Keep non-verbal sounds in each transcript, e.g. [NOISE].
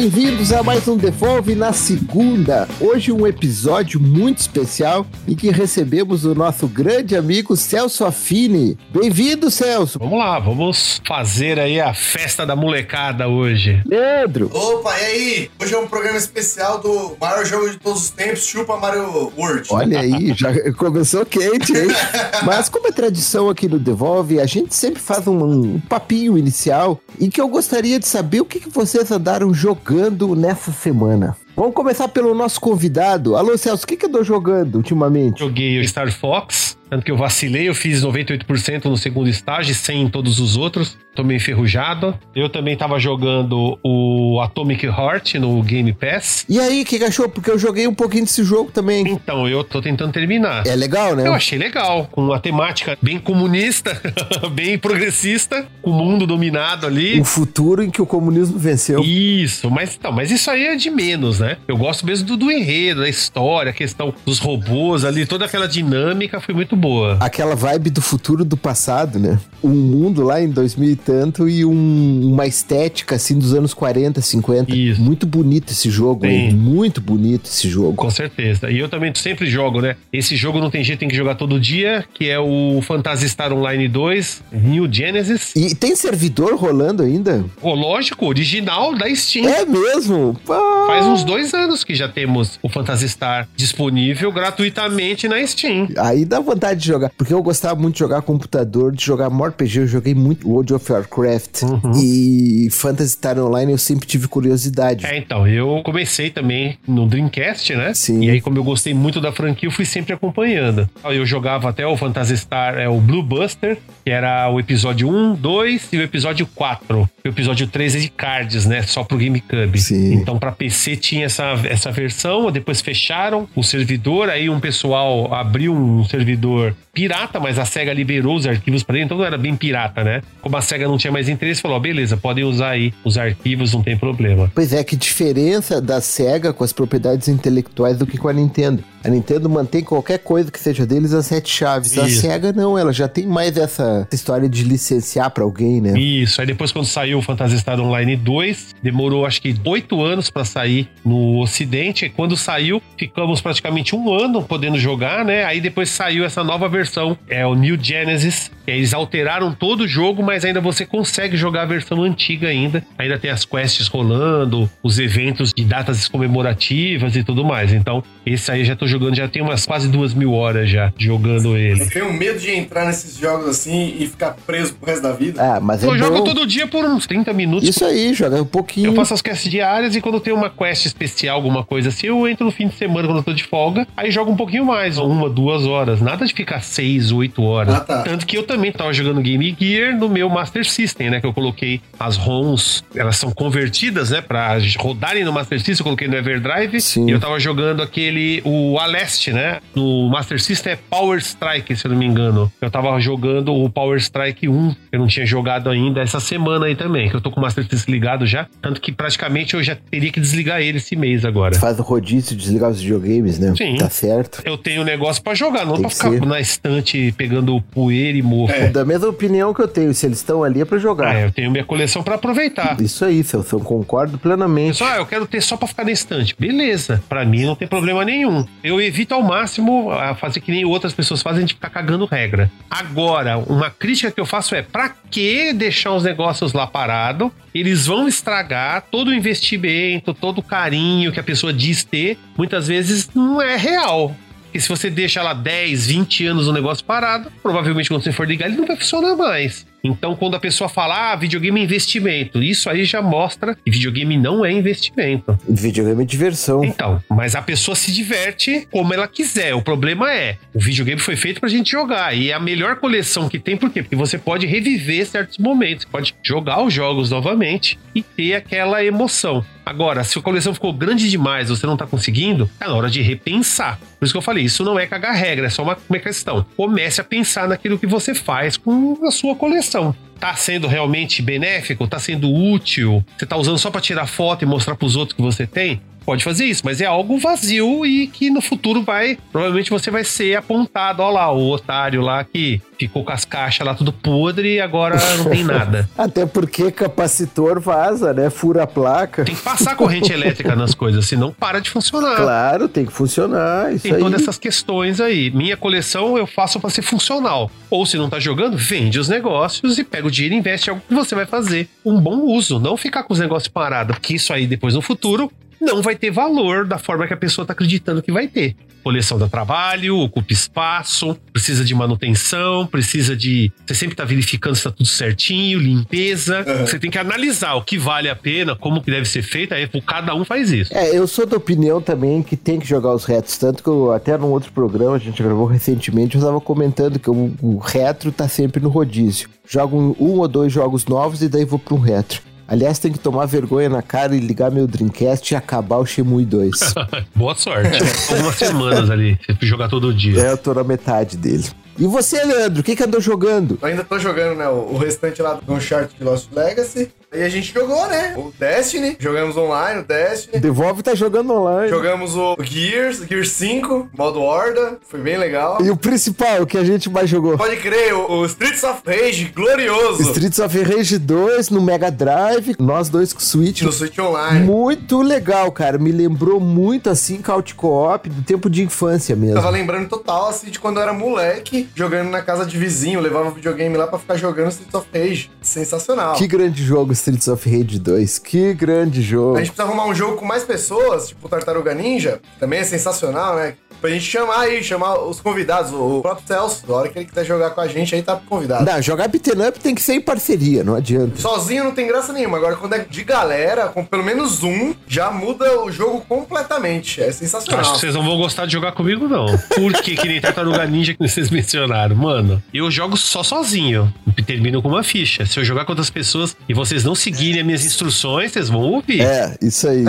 Bem-vindos a mais um Devolve na segunda. Hoje um episódio muito especial em que recebemos o nosso grande amigo Celso Affini. Bem-vindo, Celso. Vamos lá, vamos fazer aí a festa da molecada hoje. Leandro. Opa, e aí? Hoje é um programa especial do maior jogo de todos os tempos, Chupa Mario World. Olha aí, já começou quente, hein? [LAUGHS] Mas como é tradição aqui no Devolve, a gente sempre faz um, um papinho inicial e que eu gostaria de saber o que, que vocês andaram jogando nessa semana. Vamos começar pelo nosso convidado. Alô, Celso, o que, que andou jogando ultimamente? Joguei o Star Fox, tanto que eu vacilei, eu fiz 98% no segundo estágio, 100 em todos os outros. Tô meio enferrujado. Eu também tava jogando o Atomic Heart no Game Pass. E aí, o que, que achou? Porque eu joguei um pouquinho desse jogo também. Então, eu tô tentando terminar. É legal, né? Eu achei legal, com uma temática bem comunista, [LAUGHS] bem progressista, com o mundo dominado ali. O futuro em que o comunismo venceu. Isso, mas então, mas isso aí é de menos, né? Eu gosto mesmo do, do enredo, da história, a questão dos robôs ali, toda aquela dinâmica foi muito boa. Aquela vibe do futuro do passado, né? Um mundo lá em 2000 e tanto e um- uma estética assim dos anos 40, 50. Isso. Muito bonito esse jogo, Sim. Muito bonito esse jogo. Com certeza. E eu também sempre jogo, né? Esse jogo não tem jeito, tem que jogar todo dia, que é o Phantasy Star Online 2, New Genesis. E tem servidor rolando ainda? O lógico, original da Steam. É mesmo? Pá. Faz uns dois anos que já temos o Phantasy Star disponível gratuitamente na Steam. Aí dá vontade de jogar. Porque eu gostava muito de jogar computador, de jogar MorPG. Eu joguei muito World of Warcraft. Uhum. E Phantasy Star Online eu sempre tive curiosidade. É, então, eu comecei também no Dreamcast, né? Sim. E aí, como eu gostei muito da franquia, eu fui sempre acompanhando. Eu jogava até o Phantasy Star, é o Blue Buster, que era o episódio 1, 2 e o episódio 4. O episódio 3 é de cards, né? Só pro GameCube. Sim. Então, pra PC tinha essa, essa versão, depois fecharam o servidor, aí um pessoal abriu um servidor over pirata, mas a SEGA liberou os arquivos pra ele, então não era bem pirata, né? Como a SEGA não tinha mais interesse, falou: beleza, podem usar aí os arquivos, não tem problema. Pois é, que diferença da SEGA com as propriedades intelectuais do que com a Nintendo. A Nintendo mantém qualquer coisa que seja deles as sete chaves. A Isso. SEGA não, ela já tem mais essa história de licenciar pra alguém, né? Isso, aí depois quando saiu o Phantasy Star Online 2, demorou acho que oito anos pra sair no ocidente, e quando saiu, ficamos praticamente um ano podendo jogar, né? Aí depois saiu essa nova versão, é o New Genesis, que eles alteraram todo o jogo, mas ainda você consegue jogar a versão antiga ainda, ainda tem as quests rolando, os eventos de datas comemorativas e tudo mais, então esse aí eu já tô jogando, já tem umas quase duas mil horas já jogando ele. Eu tenho medo de entrar nesses jogos assim e ficar preso pro resto da vida. Ah, mas é Eu jogo bom. todo dia por uns 30 minutos, Isso aí, joga um pouquinho. Eu faço as quests diárias e quando tem uma quest especial, alguma coisa assim, eu entro no fim de semana quando eu tô de folga, aí jogo um pouquinho mais, uma, duas horas. Nada de ficar seis, oito horas. Ah, tá. Tanto que eu também tava jogando Game Gear no meu Master System, né? Que eu coloquei as ROMs, elas são convertidas, né? Pra rodarem no Master System, eu coloquei no Everdrive. Sim. E eu tava jogando aquele, o Aleste, né? No Master System é Power Strike, se eu não me engano. Eu tava jogando o Power Strike 1, eu não tinha jogado ainda essa semana aí também, que eu tô com o Master System ligado já. Tanto que praticamente eu já teria que desligar ele esse mês agora. Faz o rodízio, desligar os videogames, né? Sim. Tá certo. Eu tenho um negócio pra jogar, não Tem pra ficar ser. na estante pegando poeira e mofo. É. Da mesma opinião que eu tenho, se eles estão ali é pra jogar. É, eu tenho minha coleção pra aproveitar. Isso aí, Celso, eu concordo plenamente. Ah, eu quero ter só pra ficar na estante. Beleza, pra mim não tem problema nenhum. Eu evito ao máximo a fazer que nem outras pessoas fazem de ficar cagando regra. Agora, uma crítica que eu faço é: pra que deixar os negócios lá parado? Eles vão estragar todo o investimento, todo o carinho que a pessoa diz ter, muitas vezes não é real. E se você deixa lá 10, 20 anos o negócio parado, provavelmente quando você for ligar, ele não vai funcionar mais. Então, quando a pessoa fala, ah, videogame é investimento, isso aí já mostra que videogame não é investimento. Videogame é diversão. Então, mas a pessoa se diverte como ela quiser. O problema é, o videogame foi feito pra gente jogar. E é a melhor coleção que tem, por quê? Porque você pode reviver certos momentos. Pode jogar os jogos novamente e ter aquela emoção. Agora, se a coleção ficou grande demais, você não tá conseguindo, tá na hora de repensar. Por isso que eu falei, isso não é cagar regra, é só uma, uma questão. Comece a pensar naquilo que você faz com a sua coleção. Tá sendo realmente benéfico? Tá sendo útil? Você tá usando só pra tirar foto e mostrar pros outros que você tem? Pode fazer isso, mas é algo vazio e que no futuro vai. Provavelmente você vai ser apontado, ó lá, o otário lá que ficou com as caixas lá tudo podre e agora não tem nada. [LAUGHS] Até porque capacitor vaza, né? Fura a placa. Tem que passar corrente elétrica nas coisas, senão para de funcionar. Claro, tem que funcionar. Isso tem aí. todas essas questões aí. Minha coleção eu faço para ser funcional. Ou se não tá jogando, vende os negócios e pega o dinheiro e investe em algo que você vai fazer um bom uso. Não ficar com os negócios parados, porque isso aí depois no futuro não vai ter valor da forma que a pessoa tá acreditando que vai ter coleção dá trabalho, ocupa espaço, precisa de manutenção, precisa de. Você sempre tá verificando se tá tudo certinho, limpeza. Uhum. Você tem que analisar o que vale a pena, como que deve ser feito, aí cada um faz isso. É, eu sou da opinião também que tem que jogar os retos, tanto que eu, até num outro programa, a gente gravou recentemente, eu estava comentando que o, o retro tá sempre no rodízio. Jogo um, um ou dois jogos novos e daí vou para um retro. Aliás, tem que tomar vergonha na cara e ligar meu Dreamcast e acabar o Shemui 2. [LAUGHS] Boa sorte. Algumas semanas ali, você jogar todo dia. É, eu tô na metade dele. E você, Leandro, o que, que andou jogando? Eu ainda tô jogando, né? O, restante lá do Uncharted de Lost Legacy. E a gente jogou, né? O Destiny. Jogamos online, o Destiny. Devolve tá jogando online. Jogamos o Gears, Gears 5, modo Horda. Foi bem legal. E o principal, o que a gente mais jogou? Pode crer, o, o Streets of Rage, glorioso. Streets of Rage 2 no Mega Drive. Nós dois com Switch. No Switch Online. Muito legal, cara. Me lembrou muito, assim, Couch Co-op do tempo de infância mesmo. Tava lembrando total, assim, de quando eu era moleque, jogando na casa de vizinho. Levava o videogame lá pra ficar jogando Streets of Rage. Sensacional. Que grande jogo, Streets of Rage 2. Que grande jogo. A gente precisa arrumar um jogo com mais pessoas, tipo Tartaruga Ninja. Também é sensacional, né? Pra gente chamar aí, chamar os convidados, o próprio Celso, na hora que ele quiser jogar com a gente aí, tá convidado. Não, jogar beat'em up tem que ser em parceria, não adianta. Sozinho não tem graça nenhuma, agora quando é de galera, com pelo menos um, já muda o jogo completamente, é sensacional. Acho que vocês não vão gostar de jogar comigo não. Por que que nem Tartaruga Ninja que vocês mencionaram? Mano, eu jogo só sozinho, termino com uma ficha. Se eu jogar com outras pessoas e vocês não seguirem as minhas instruções, vocês vão ouvir. É, isso aí.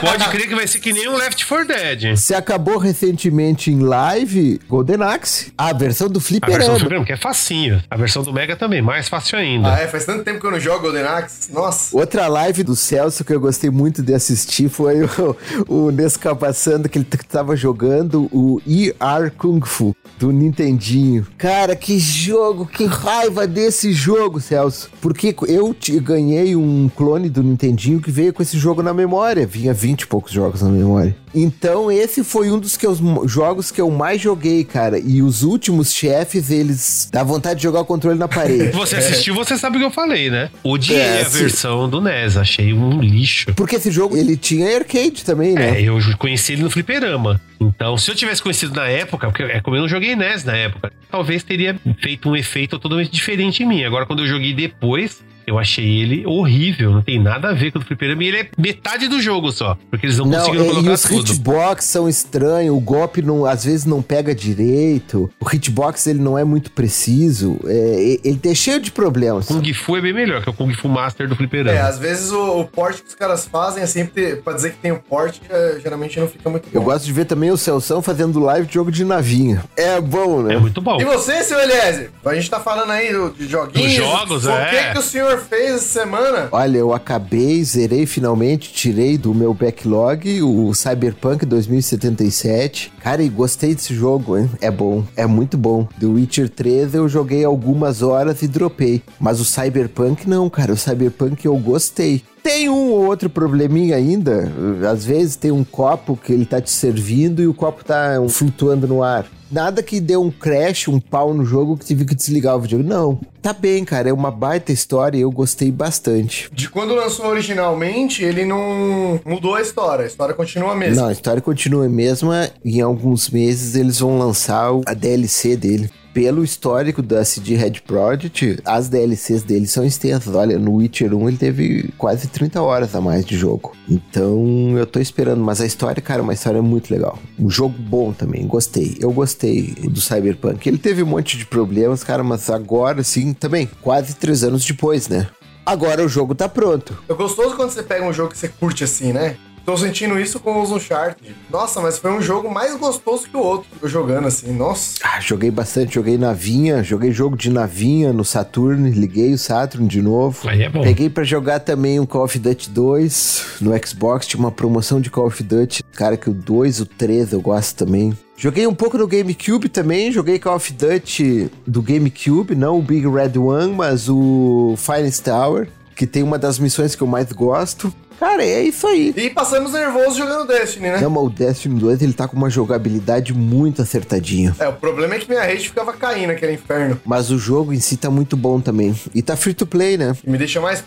Pode crer que vai ser que nem um Left 4 Dead. Você acabou recentemente recentemente em live Golden Axe, a versão do Flipper. A versão do Flipper, que é facinho. A versão do Mega também, mais fácil ainda. Ah, é? Faz tanto tempo que eu não jogo Golden Axe. Nossa. Outra live do Celso que eu gostei muito de assistir foi o, [LAUGHS] o Nescabaçando, que ele tava jogando o ER Kung Fu do Nintendinho. Cara, que jogo, que raiva desse jogo, Celso. Porque eu te, ganhei um clone do Nintendinho que veio com esse jogo na memória. Vinha 20 e poucos jogos na memória. Então, esse foi um dos que eu, jogos que eu mais joguei, cara. E os últimos chefes, eles dá vontade de jogar o controle na parede. [LAUGHS] Você assistiu, você sabe o que eu falei, né? Odiei é, a versão do NES, achei um lixo. Porque esse jogo, ele tinha arcade também, né? É, eu conheci ele no fliperama. Então, se eu tivesse conhecido na época, porque é como eu não joguei NES na época, talvez teria feito um efeito totalmente diferente em mim. Agora, quando eu joguei depois, eu achei ele horrível, não tem nada a ver com o fliperama. E ele é metade do jogo só, porque eles não, não conseguiram é, colocar e os tudo. hitbox são estranhos, o golpe não, às vezes não pega direito, o hitbox ele não é muito preciso, é, ele é cheio de problemas. Kung Fu é bem melhor, que é o Kung Fu Master do fliperama. É, às vezes o, o porte que os caras fazem é sempre, pra dizer que tem o porte, é, geralmente não fica muito bom. Eu gosto de ver também o Celção fazendo live de jogo de navinha. É bom, né? É muito bom. E você, seu Eliezer? A gente tá falando aí de joguinhos. Dos jogos, é. O que, que o senhor fez essa semana? Olha, eu acabei, zerei finalmente, tirei do meu backlog o Cyberpunk 2077. Cara, e gostei desse jogo, hein? É bom, é muito bom. The Witcher 3 eu joguei algumas horas e dropei. Mas o Cyberpunk não, cara. O Cyberpunk eu gostei. Tem um ou outro probleminha ainda. Às vezes tem um copo que ele tá te servindo e o copo tá flutuando no ar. Nada que dê um crash, um pau no jogo que tive que desligar o videogame. Não. Tá bem, cara. É uma baita história e eu gostei bastante. De quando lançou originalmente, ele não mudou a história. A história continua a mesma. Não, a história continua a mesma. E em alguns meses eles vão lançar a DLC dele pelo histórico da CD Red Project, as DLCs dele são extensas. Olha, no Witcher 1 ele teve quase 30 horas a mais de jogo. Então eu tô esperando, mas a história, cara, é uma história muito legal. Um jogo bom também, gostei. Eu gostei do Cyberpunk. Ele teve um monte de problemas, cara, mas agora sim, também, quase três anos depois, né? Agora o jogo tá pronto. É gostoso quando você pega um jogo que você curte assim, né? Tô sentindo isso com os Uncharted. Nossa, mas foi um jogo mais gostoso que o outro que eu jogando assim. Nossa. Ah, joguei bastante, joguei navinha, joguei jogo de navinha no Saturn, liguei o Saturn de novo. Aí é bom. Peguei pra jogar também um Call of Duty 2 no Xbox, tinha uma promoção de Call of Duty. Cara, que o 2, o 3 eu gosto também. Joguei um pouco no GameCube também, joguei Call of Duty do GameCube, não o Big Red One, mas o Finest Tower, que tem uma das missões que eu mais gosto. Cara, é isso aí. E passamos nervoso jogando Destiny, né? Não, mas o Destiny 2 ele tá com uma jogabilidade muito acertadinha. É, o problema é que minha rede ficava caindo aquele inferno. Mas o jogo em si tá muito bom também. E tá free to play, né? E me deixa mais p...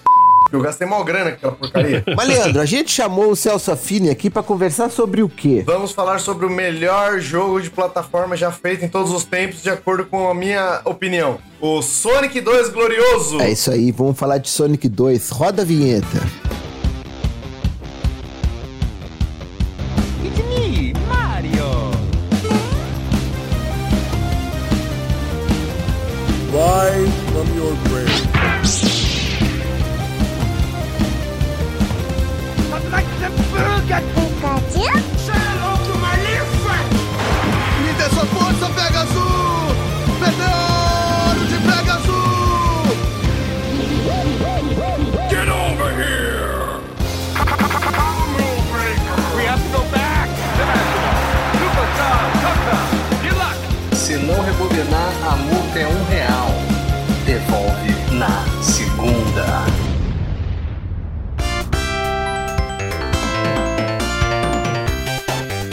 eu gastei mal grana com aquela porcaria. [LAUGHS] Mas, Leandro, a gente chamou o Celso Affini aqui pra conversar sobre o quê? Vamos falar sobre o melhor jogo de plataforma já feito em todos os tempos, de acordo com a minha opinião. O Sonic 2 Glorioso. É isso aí, vamos falar de Sonic 2. Roda a vinheta. Rebobinar, a multa é um real. Devolve na segunda.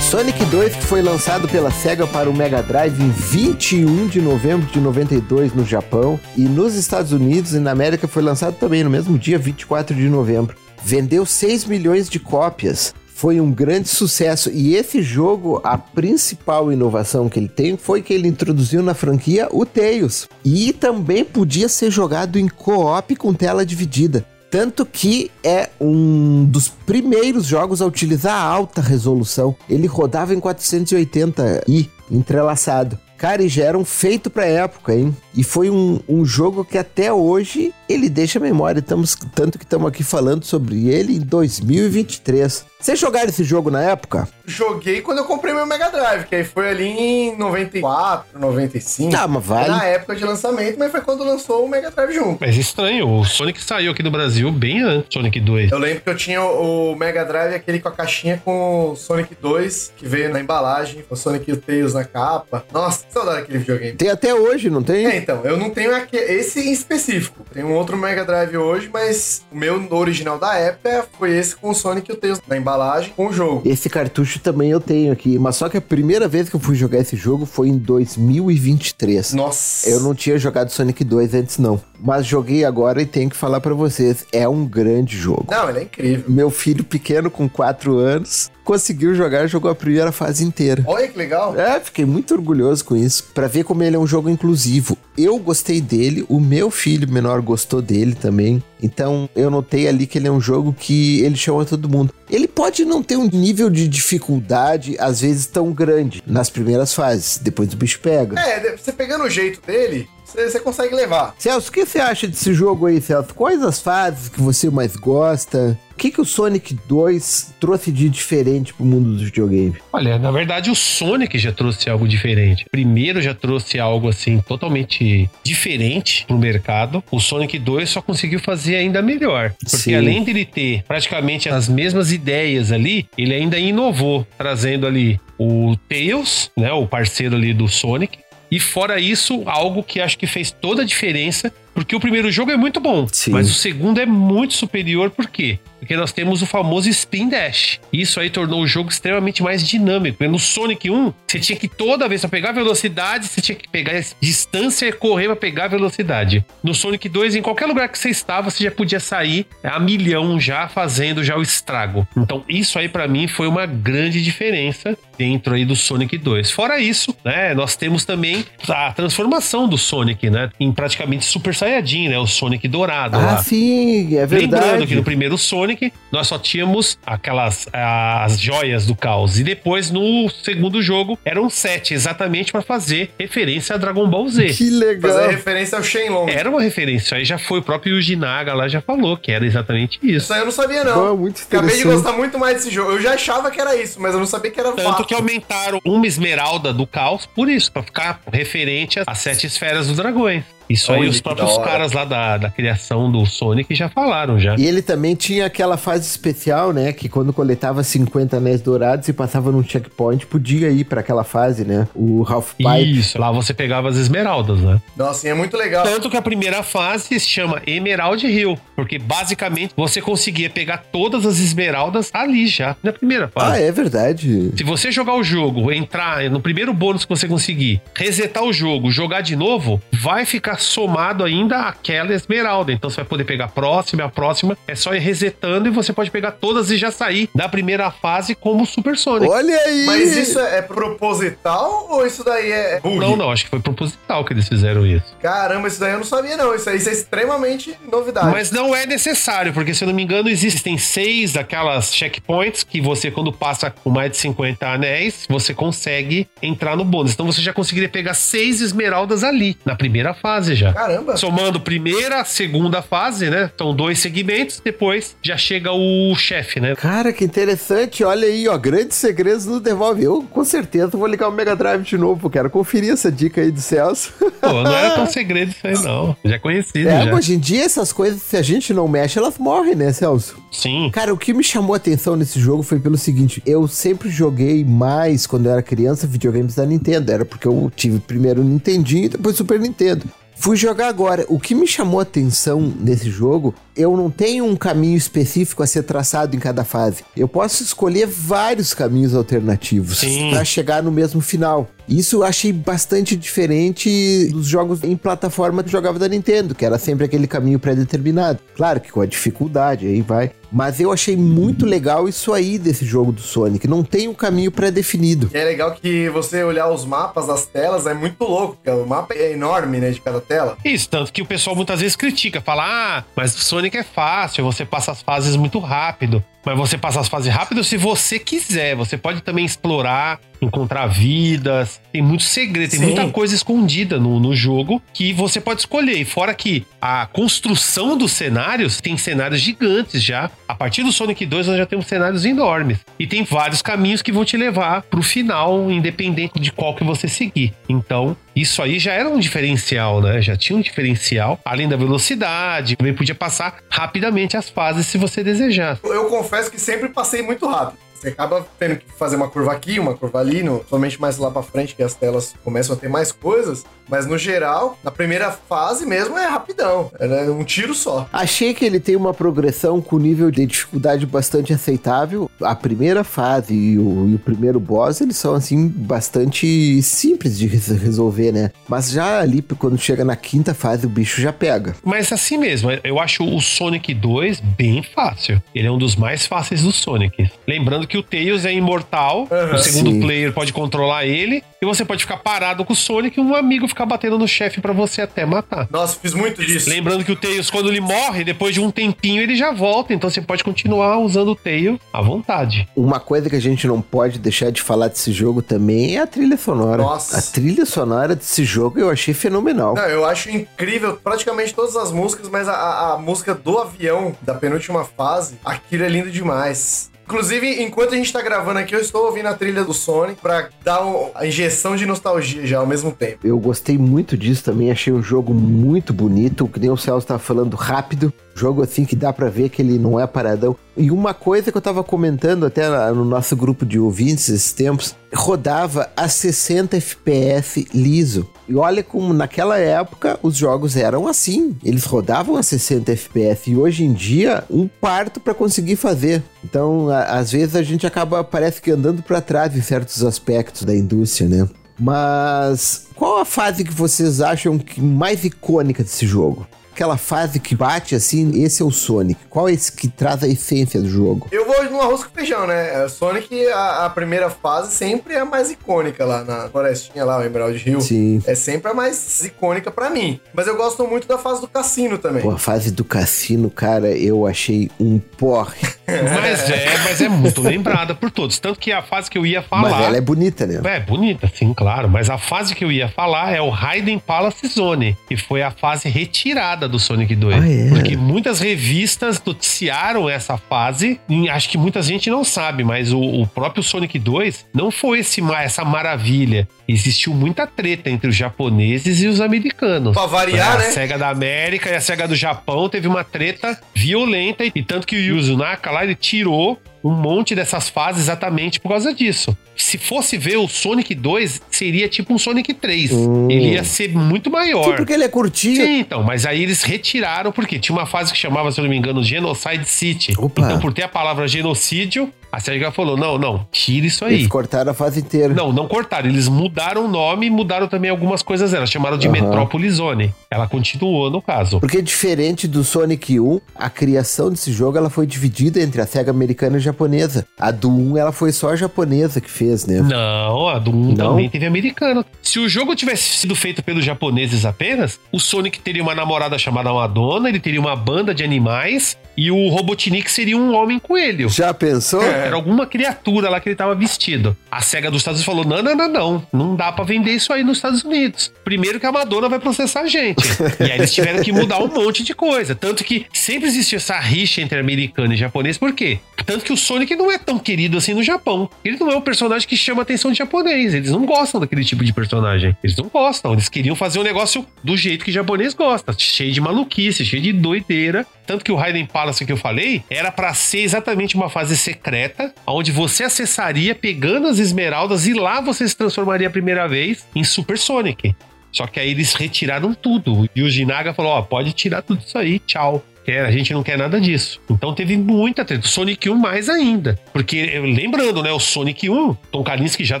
Sonic 2, que foi lançado pela SEGA para o Mega Drive em 21 de novembro de 92 no Japão e nos Estados Unidos e na América foi lançado também no mesmo dia, 24 de novembro. Vendeu 6 milhões de cópias. Foi um grande sucesso e esse jogo, a principal inovação que ele tem foi que ele introduziu na franquia o Tails e também podia ser jogado em co-op com tela dividida. Tanto que é um dos primeiros jogos a utilizar alta resolução. Ele rodava em 480i entrelaçado. Cara, e já era um feito pra época, hein? E foi um, um jogo que até hoje ele deixa a memória. Tamo, tanto que estamos aqui falando sobre ele em 2023. Vocês jogaram esse jogo na época? Joguei quando eu comprei meu Mega Drive, que aí foi ali em 94, 95. Ah, mas vale. Na época de lançamento, mas foi quando lançou o Mega Drive junto. Mas estranho, o Sonic saiu aqui no Brasil bem antes, Sonic 2. Eu lembro que eu tinha o Mega Drive, aquele com a caixinha com o Sonic 2, que veio na embalagem, com o Sonic e o Tails na capa. Nossa, que saudade daquele videogame. Tem até hoje, não tem? É, então, eu não tenho aqui, esse em específico. Tem um outro Mega Drive hoje, mas o meu original da época foi esse com o Sonic e o Tails na embalagem com o jogo. Esse cartucho também eu tenho aqui, mas só que a primeira vez que eu fui jogar esse jogo foi em 2023. Nossa. Eu não tinha jogado Sonic 2 antes não, mas joguei agora e tenho que falar pra vocês, é um grande jogo. Não, ele é incrível. Meu filho pequeno com 4 anos conseguiu jogar, jogou a primeira fase inteira. Olha que legal. É, fiquei muito orgulhoso com isso, Pra ver como ele é um jogo inclusivo. Eu gostei dele, o meu filho menor gostou dele também. Então, eu notei ali que ele é um jogo que ele chama todo mundo. Ele pode não ter um nível de dificuldade às vezes tão grande nas primeiras fases, depois o bicho pega. É, você pegando o jeito dele, você consegue levar. Celso, o que você acha desse jogo aí, Celso? Quais as fases que você mais gosta? O que, que o Sonic 2 trouxe de diferente pro mundo dos videogames? Olha, na verdade o Sonic já trouxe algo diferente. Primeiro já trouxe algo assim totalmente diferente pro mercado. O Sonic 2 só conseguiu fazer ainda melhor. Porque Sim. além dele ter praticamente as mesmas ideias ali, ele ainda inovou, trazendo ali o Tails, né, o parceiro ali do Sonic. E fora isso, algo que acho que fez toda a diferença, porque o primeiro jogo é muito bom, Sim. mas o segundo é muito superior, por quê? Porque nós temos o famoso Spin Dash. Isso aí tornou o jogo extremamente mais dinâmico. No Sonic 1, você tinha que toda vez pra pegar velocidade, você tinha que pegar distância e correr pra pegar velocidade. No Sonic 2, em qualquer lugar que você estava, você já podia sair a milhão já fazendo já o estrago. Então, isso aí pra mim foi uma grande diferença dentro aí do Sonic 2. Fora isso, né, nós temos também a transformação do Sonic, né, em praticamente Super Saiyajin, né, o Sonic dourado Ah, lá. sim, é Lembrando verdade. que no primeiro Sonic Sonic, nós só tínhamos aquelas as joias do caos. E depois, no segundo jogo, eram sete, exatamente para fazer referência a Dragon Ball Z. Que legal. Fazer referência ao Shenlong. Era uma referência, aí já foi o próprio Yuji Naga lá, já falou que era exatamente isso. Isso aí eu não sabia, não. Pô, muito Acabei de gostar muito mais desse jogo. Eu já achava que era isso, mas eu não sabia que era Tanto fato. que aumentaram uma esmeralda do caos por isso, pra ficar referente às sete esferas dos dragões. Isso aí Olha os que próprios da hora. caras lá da, da criação do Sonic já falaram já. E ele também tinha aquela fase especial, né? Que quando coletava 50 anéis dourados e passava num checkpoint, podia ir pra aquela fase, né? O Half Pipe. Isso, lá você pegava as esmeraldas, né? Nossa, e é muito legal. Tanto que a primeira fase se chama Emerald Hill, porque basicamente você conseguia pegar todas as esmeraldas ali já, na primeira fase. Ah, é verdade. Se você jogar o jogo, entrar no primeiro bônus que você conseguir, resetar o jogo, jogar de novo, vai ficar somado ainda aquela esmeralda. Então você vai poder pegar a próxima, a próxima. É só ir resetando e você pode pegar todas e já sair da primeira fase como Super Sonic. Olha aí! Mas isso é, é proposital ou isso daí é bug? Não, não, acho que foi proposital que eles fizeram isso. Caramba, isso daí eu não sabia, não. Isso aí isso é extremamente novidade. Mas não é necessário, porque se eu não me engano, existem seis daquelas checkpoints que você, quando passa com mais de 50 anéis, você consegue entrar no bônus. Então você já conseguiria pegar seis esmeraldas ali, na primeira fase já. Caramba. Somando primeira, segunda fase, né? São dois segmentos, depois já chega o chefe, né? Cara, que interessante. Olha aí, ó. Grandes segredos no Devolve. Eu, com certeza, vou ligar o Mega Drive de novo. Quero conferir essa dica aí do Celso. Pô, não era tão [LAUGHS] segredo isso aí, não. Já conhecido, É, já. hoje em dia essas coisas, se a gente não mexe, elas morrem, né, Celso? Sim. Cara, o que me chamou a atenção nesse jogo foi pelo seguinte: eu sempre joguei mais quando eu era criança videogames da Nintendo. Era porque eu tive primeiro o Nintendinho e depois Super Nintendo. Fui jogar agora. O que me chamou a atenção nesse jogo, eu não tenho um caminho específico a ser traçado em cada fase. Eu posso escolher vários caminhos alternativos para chegar no mesmo final. Isso eu achei bastante diferente dos jogos em plataforma que jogava da Nintendo, que era sempre aquele caminho pré-determinado. Claro que com a dificuldade, aí vai. Mas eu achei muito legal isso aí desse jogo do Sonic. Não tem um caminho pré-definido. É legal que você olhar os mapas das telas é muito louco, porque o mapa é enorme, né, de cada tela. Isso, tanto que o pessoal muitas vezes critica, fala: ah, mas o Sonic é fácil, você passa as fases muito rápido. Mas você passa as fases rápido se você quiser. Você pode também explorar, encontrar vidas. Tem muito segredo, tem Sim. muita coisa escondida no, no jogo que você pode escolher. E fora que a construção dos cenários tem cenários gigantes já. A partir do Sonic 2 nós já temos cenários enormes. E tem vários caminhos que vão te levar pro final, independente de qual que você seguir. Então, isso aí já era um diferencial, né? Já tinha um diferencial. Além da velocidade, também podia passar rapidamente as fases se você desejar. Eu confesso que sempre passei muito rápido. Você acaba tendo que fazer uma curva aqui, uma curva ali, no, somente mais lá pra frente, que as telas começam a ter mais coisas. Mas no geral, na primeira fase mesmo é rapidão. É um tiro só. Achei que ele tem uma progressão com nível de dificuldade bastante aceitável. A primeira fase e o, e o primeiro boss, eles são, assim, bastante simples de res- resolver, né? Mas já ali, quando chega na quinta fase, o bicho já pega. Mas assim mesmo, eu acho o Sonic 2 bem fácil. Ele é um dos mais fáceis dos Sonics. Lembrando que o Tails é imortal, o segundo Sim. player pode controlar ele, e você pode ficar parado com o Sonic e um amigo ficar batendo no chefe pra você até matar. Nossa, fiz muito disso. Lembrando que o Tails, quando ele morre, depois de um tempinho, ele já volta. Então você pode continuar usando o Tails à vontade. Uma coisa que a gente não pode deixar de falar desse jogo também é a trilha sonora. Nossa. A trilha sonora desse jogo eu achei fenomenal. Não, eu acho incrível praticamente todas as músicas, mas a- a música do avião da penúltima fase, aquilo é lindo demais. Inclusive, enquanto a gente tá gravando aqui, eu estou ouvindo a trilha do Sonic pra dar um- a injeção de nostalgia já ao mesmo tempo. Eu gostei muito disso também, achei um jogo muito bonito, que nem o Celso tava falando, rápido. Jogo assim que dá pra ver que ele não é paradão. E uma coisa que eu tava comentando até no nosso grupo de ouvintes esses tempos, rodava a 60 FPS liso. E olha como naquela época os jogos eram assim, eles rodavam a 60 FPS e hoje em dia um parto pra conseguir fazer. Então, a- às vezes a gente acaba parece que andando pra trás em certos aspectos da indústria, né? Mas qual a fase que vocês acham que mais icônica desse jogo? Aquela fase que bate assim, esse é o Sonic. Qual é esse que traz a essência do jogo? Eu vou no arroz com feijão, né? É, Sonic, a, a primeira fase sempre é a mais icônica lá na florestinha lá, o Emerald Hill. Sim. É sempre a mais icônica pra mim. Mas eu gosto muito da fase do cassino também. Pô, a fase do cassino, cara, eu achei um porre. [LAUGHS] Mas é, mas é muito lembrada por todos. Tanto que a fase que eu ia falar. Mas ela é bonita, né? É, bonita, sim, claro. Mas a fase que eu ia falar é o Raiden Palace Zone, que foi a fase retirada do Sonic 2. Ah, é? Porque muitas revistas noticiaram essa fase. E acho que muita gente não sabe, mas o, o próprio Sonic 2 não foi esse, essa maravilha. Existiu muita treta entre os japoneses e os americanos. Pra variar, a né? SEGA da América e a SEGA do Japão teve uma treta violenta. E tanto que o Yuzo Naka lá, ele tirou um monte dessas fases exatamente por causa disso. Se fosse ver o Sonic 2, seria tipo um Sonic 3. Ele ia ser muito maior. Sim, porque ele é curtinho. Sim, então, mas aí eles retiraram, porque tinha uma fase que chamava, se eu não me engano, Genocide City. Opa. Então, por ter a palavra genocídio, a SEGA falou: não, não, tira isso aí. Eles cortaram a fase inteira. Não, não cortaram. Eles mudaram o nome e mudaram também algumas coisas dela. Chamaram de Aham. Metropolis Zone. Ela continuou no caso. Porque diferente do Sonic 1, a criação desse jogo ela foi dividida entre a SEGA americana e a japonesa. A do 1 ela foi só a japonesa que fez, né? Não, a do 1 Não? também teve americano. Se o jogo tivesse sido feito pelos japoneses apenas, o Sonic teria uma namorada chamada Madonna, ele teria uma banda de animais e o Robotnik seria um homem coelho. Já pensou? Era alguma criatura lá que ele tava vestido. A SEGA dos Estados Unidos falou: não, não, não, não. Não dá pra vender isso aí nos Estados Unidos. Primeiro que a Madonna vai processar a gente. [LAUGHS] e aí eles tiveram que mudar um monte de coisa. Tanto que sempre existiu essa rixa entre americano e japonês. Por quê? Tanto que o Sonic não é tão querido assim no Japão. Ele não é um personagem que chama a atenção de japonês. Eles não gostam daquele tipo de personagem. Eles não gostam. Eles queriam fazer um negócio do jeito que japonês gosta. Cheio de maluquice, cheio de doideira. Tanto que o Raiden Palace que eu falei era pra ser exatamente uma fase secreta, onde você acessaria pegando as esmeraldas e lá você se transformaria a primeira vez em Super Sonic. Só que aí eles retiraram tudo. E o Jinaga falou: Ó, pode tirar tudo isso aí, tchau. Quer, a gente não quer nada disso. Então teve muita treta. Sonic 1 mais ainda. Porque, lembrando, né? O Sonic 1, Tom Kalinske já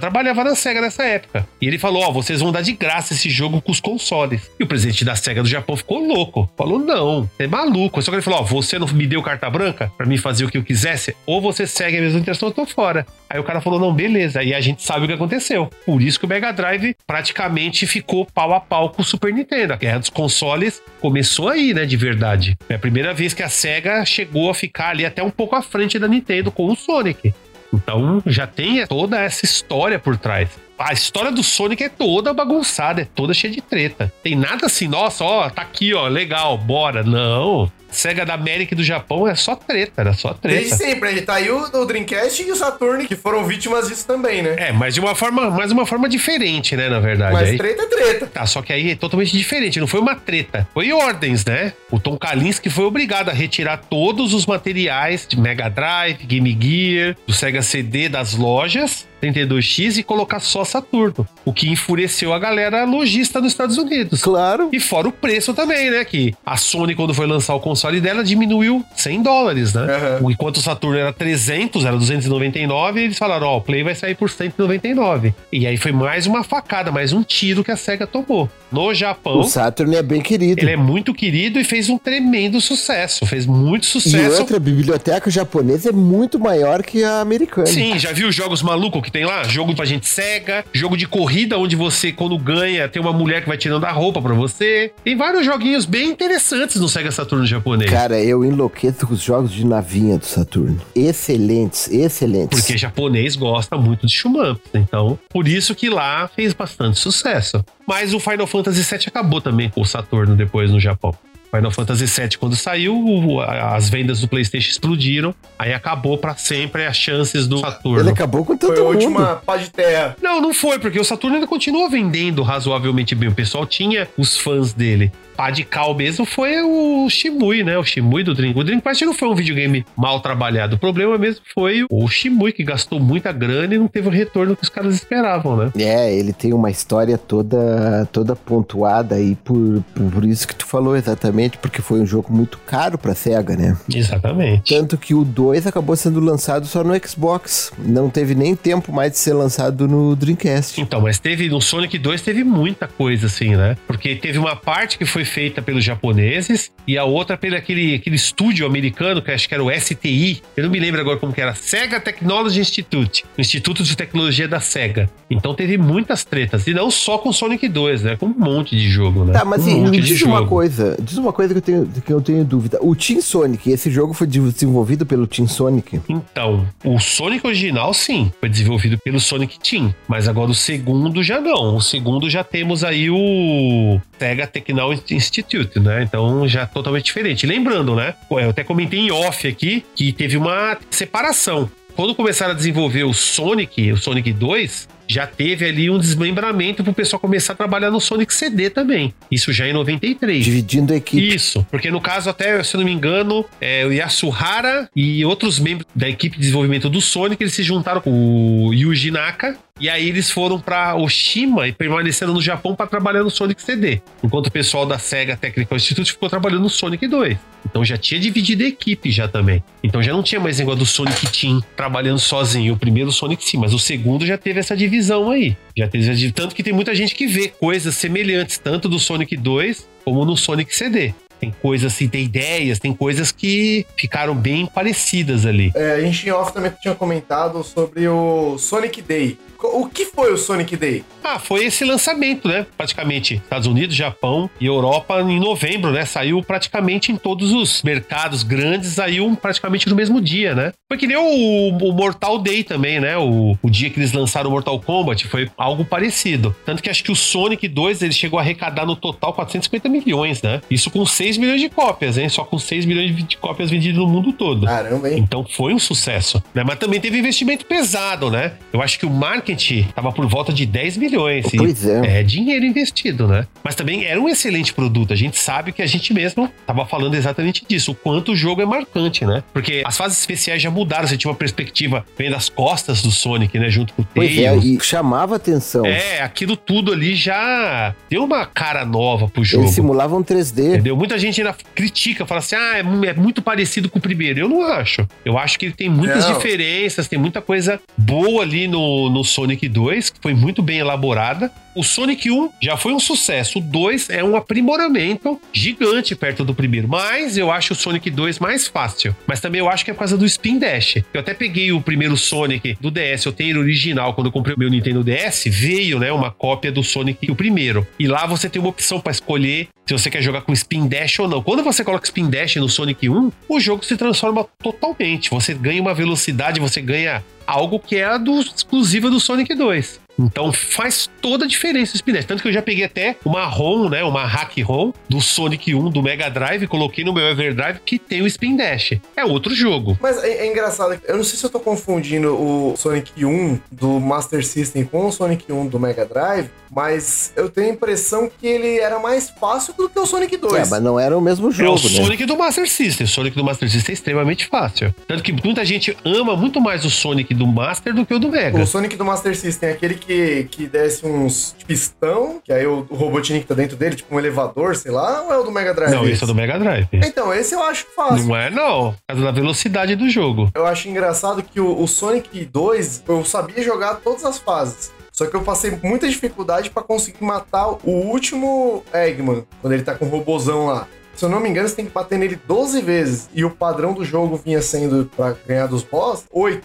trabalhava na SEGA nessa época. E ele falou: Ó, vocês vão dar de graça esse jogo com os consoles. E o presidente da SEGA do Japão ficou louco. Falou: Não, é maluco. Só que ele falou: Ó, você não me deu carta branca pra mim fazer o que eu quisesse? Ou você segue a mesma intenção, eu tô fora. Aí o cara falou: Não, beleza. Aí a gente sabe o que aconteceu. Por isso que o Mega Drive praticamente ficou pau a pau com o Super Nintendo. A guerra dos consoles começou aí, né? De verdade. É a primeira vez que a SEGA chegou a ficar ali até um pouco à frente da Nintendo com o Sonic. Então já tem toda essa história por trás. A história do Sonic é toda bagunçada, é toda cheia de treta. Tem nada assim, nossa, ó, tá aqui, ó, legal, bora. Não. Sega da América e do Japão é só treta, era só Desde treta. sempre, a gente tá aí o, o Dreamcast e o Saturn, que foram vítimas disso também, né? É, mas de uma forma, mas uma forma diferente, né, na verdade. Mas Aí- treta é treta. Tá, só que aí é totalmente diferente. Não foi uma treta. Foi ordens, né? O Tom Kalinske foi obrigado a retirar todos os materiais de Mega Drive, Game Gear, do Sega CD das lojas 32X e colocar só Saturno. O que enfureceu a galera lojista nos Estados Unidos. Claro. E fora o preço também, né? Que a Sony, quando foi lançar o console dela, diminuiu 100 dólares, né? Aham. Enquanto o Saturno era 300, era 299, eles falaram, ó, o Play vai sair por 199. E aí foi mais uma facada, mais um tiro que a SEGA tomou. No Japão, O Saturn é bem querido. ele é muito querido e fez um tremendo sucesso. Fez muito E sucesso. outra, a biblioteca japonesa é muito maior que a americana. Sim, já viu os jogos malucos que tem lá? Jogo pra gente cega, jogo de corrida onde você, quando ganha, tem uma mulher que vai tirando a roupa pra você. Tem vários joguinhos bem interessantes no Sega Saturno japonês. Cara, eu enlouqueço com os jogos de navinha do Saturno. Excelentes, excelentes. Porque japonês gosta muito de shumamps. Então, por isso que lá fez bastante sucesso. Mas o Final Fantasy VII acabou também com o Saturno depois no Japão. Final Fantasy VII, quando saiu, a- as vendas do PlayStation explodiram. Aí acabou pra sempre as chances do Saturno. Ele acabou com todo Foi a mundo. última pá de terra. Não, não foi, porque o Saturno ainda continuou vendendo razoavelmente bem. O pessoal tinha os fãs dele. Pá de cal mesmo foi o Shimui, né? O Shimui do Dream. O Dreamcast não foi um videogame mal trabalhado. O problema mesmo foi o Shimui, que gastou muita grana e não teve o retorno que os caras esperavam, né? É, ele tem uma história toda toda pontuada aí por, por, isso que tu falou exatamente. porque foi um jogo muito caro pra SEGA, né? Exatamente. Tanto que o 2 acabou sendo lançado só no Xbox. Não teve nem tempo mais de ser lançado no Dreamcast. Então, mas teve no Sonic 2 teve muita coisa assim, né? Porque teve uma parte que foi feita pelos japoneses e a outra pelo aquele, aquele estúdio americano, que acho que era o STI. Eu não me lembro agora como que era. Sega Technology Institute, o Instituto de Tecnologia da Sega. Então teve muitas tretas e não só com Sonic 2, né? Com um monte de jogo, né? Tá, mas um monte me diz uma jogo. coisa. Diz uma coisa que eu tenho, que eu tenho dúvida. O Team Sonic, esse jogo foi desenvolvido pelo Team Sonic? Então, o Sonic original, sim, foi desenvolvido pelo Sonic Team. Mas agora o segundo já não. O segundo já temos aí o Sega Technology Institute, né? Então já totalmente diferente. Lembrando, né? Eu até comentei em off aqui que teve uma separação. Quando começaram a desenvolver o Sonic, o Sonic 2, já teve ali um desmembramento pro pessoal começar a trabalhar no Sonic CD também. Isso já em 93. Dividindo a equipe. Isso, porque no caso, até, se eu não me engano, é, o Yasuhara e outros membros da equipe de desenvolvimento do Sonic, eles se juntaram com o Yuji Naka. E aí eles foram pra Oshima e permaneceram no Japão para trabalhar no Sonic CD. Enquanto o pessoal da Sega Technical Institute ficou trabalhando no Sonic 2. Então já tinha dividido a equipe já também. Então já não tinha mais negócio do Sonic Team trabalhando sozinho. O primeiro Sonic sim, mas o segundo já teve essa divisão aí. Já teve divisão. Tanto que tem muita gente que vê coisas semelhantes, tanto do Sonic 2 como no Sonic CD. Tem coisas assim, tem ideias, tem coisas que ficaram bem parecidas ali. É, a gente em off também tinha comentado sobre o Sonic Day. O que foi o Sonic Day? Ah, foi esse lançamento, né? Praticamente Estados Unidos, Japão e Europa em novembro, né? Saiu praticamente em todos os mercados grandes, saiu praticamente no mesmo dia, né? Foi que nem o, o Mortal Day também, né? O, o dia que eles lançaram o Mortal Kombat foi algo parecido. Tanto que acho que o Sonic 2 ele chegou a arrecadar no total 450 milhões, né? Isso com 6 milhões de cópias, hein? Só com 6 milhões de cópias vendidas no mundo todo. Caramba, hein? Então foi um sucesso, né? Mas também teve investimento pesado, né? Eu acho que o marketing tava por volta de 10 milhões. E Pois é. É dinheiro investido, né? Mas também era um excelente produto. A gente sabe que a gente mesmo tava falando exatamente disso, o quanto o jogo é marcante, né? Porque as fases especiais já mudaram, você tinha uma perspectiva bem das costas do Sonic, né? Junto com o Pois é, Tails. e chamava atenção. É, aquilo tudo ali já deu uma cara nova pro jogo. Eles simulavam 3D. Entendeu? Muita gente ainda critica, fala assim: ah, é é muito parecido com o primeiro. Eu não acho. Eu acho que ele tem muitas Não. diferenças, tem muita coisa boa ali no, no Sonic 2, que foi muito bem elaborada. O Sonic 1 já foi um sucesso. O 2 é um aprimoramento gigante perto do primeiro. Mas eu acho o Sonic 2 mais fácil. Mas também eu acho que é por causa do Spin Dash. Eu até peguei o primeiro Sonic do DS. Eu tenho ele original. Quando eu comprei o meu Nintendo DS, veio, né, uma cópia do Sonic, o primeiro. E lá você tem uma opção para escolher se você quer jogar com Spin Dash ou não. Quando você coloca Spin Dash no Sonic 1, o jogo se transforma totalmente. Você ganha uma velocidade, você ganha algo que é a do exclusiva do Sonic 2. Então faz toda a diferença o Spin Dash. Tanto que eu já peguei até uma ROM, né? Uma hack ROM do Sonic 1 do Mega Drive, coloquei no meu Everdrive que tem o Spin Dash. É outro jogo. Mas é, é engraçado, eu não sei se eu tô confundindo o Sonic 1 do Master System com o Sonic 1 do Mega Drive, mas eu tenho a impressão que ele era mais fácil do que o Sonic 2. É, mas não era o mesmo É o jogo, né? Sonic do Master System. O Sonic do Master System é extremamente fácil. Tanto que muita gente ama muito mais o Sonic do Master do que o do Mega. O Sonic do Master System é aquele que, que desce uns pistão, que aí o, o Robotnik tá dentro dele, tipo um elevador, sei lá, ou é o do Mega Drive? Não, esse é do Mega Drive. Então, esse eu acho fácil. Não é, não. Causa da velocidade do jogo. Eu acho engraçado que o, o Sonic 2, eu sabia jogar todas as fases. Só que eu passei muita dificuldade pra conseguir matar o último Eggman, quando ele tá com o robozão lá. Se eu não me engano, você tem que bater nele 12 vezes. E o padrão do jogo vinha sendo, pra ganhar dos boss, 8.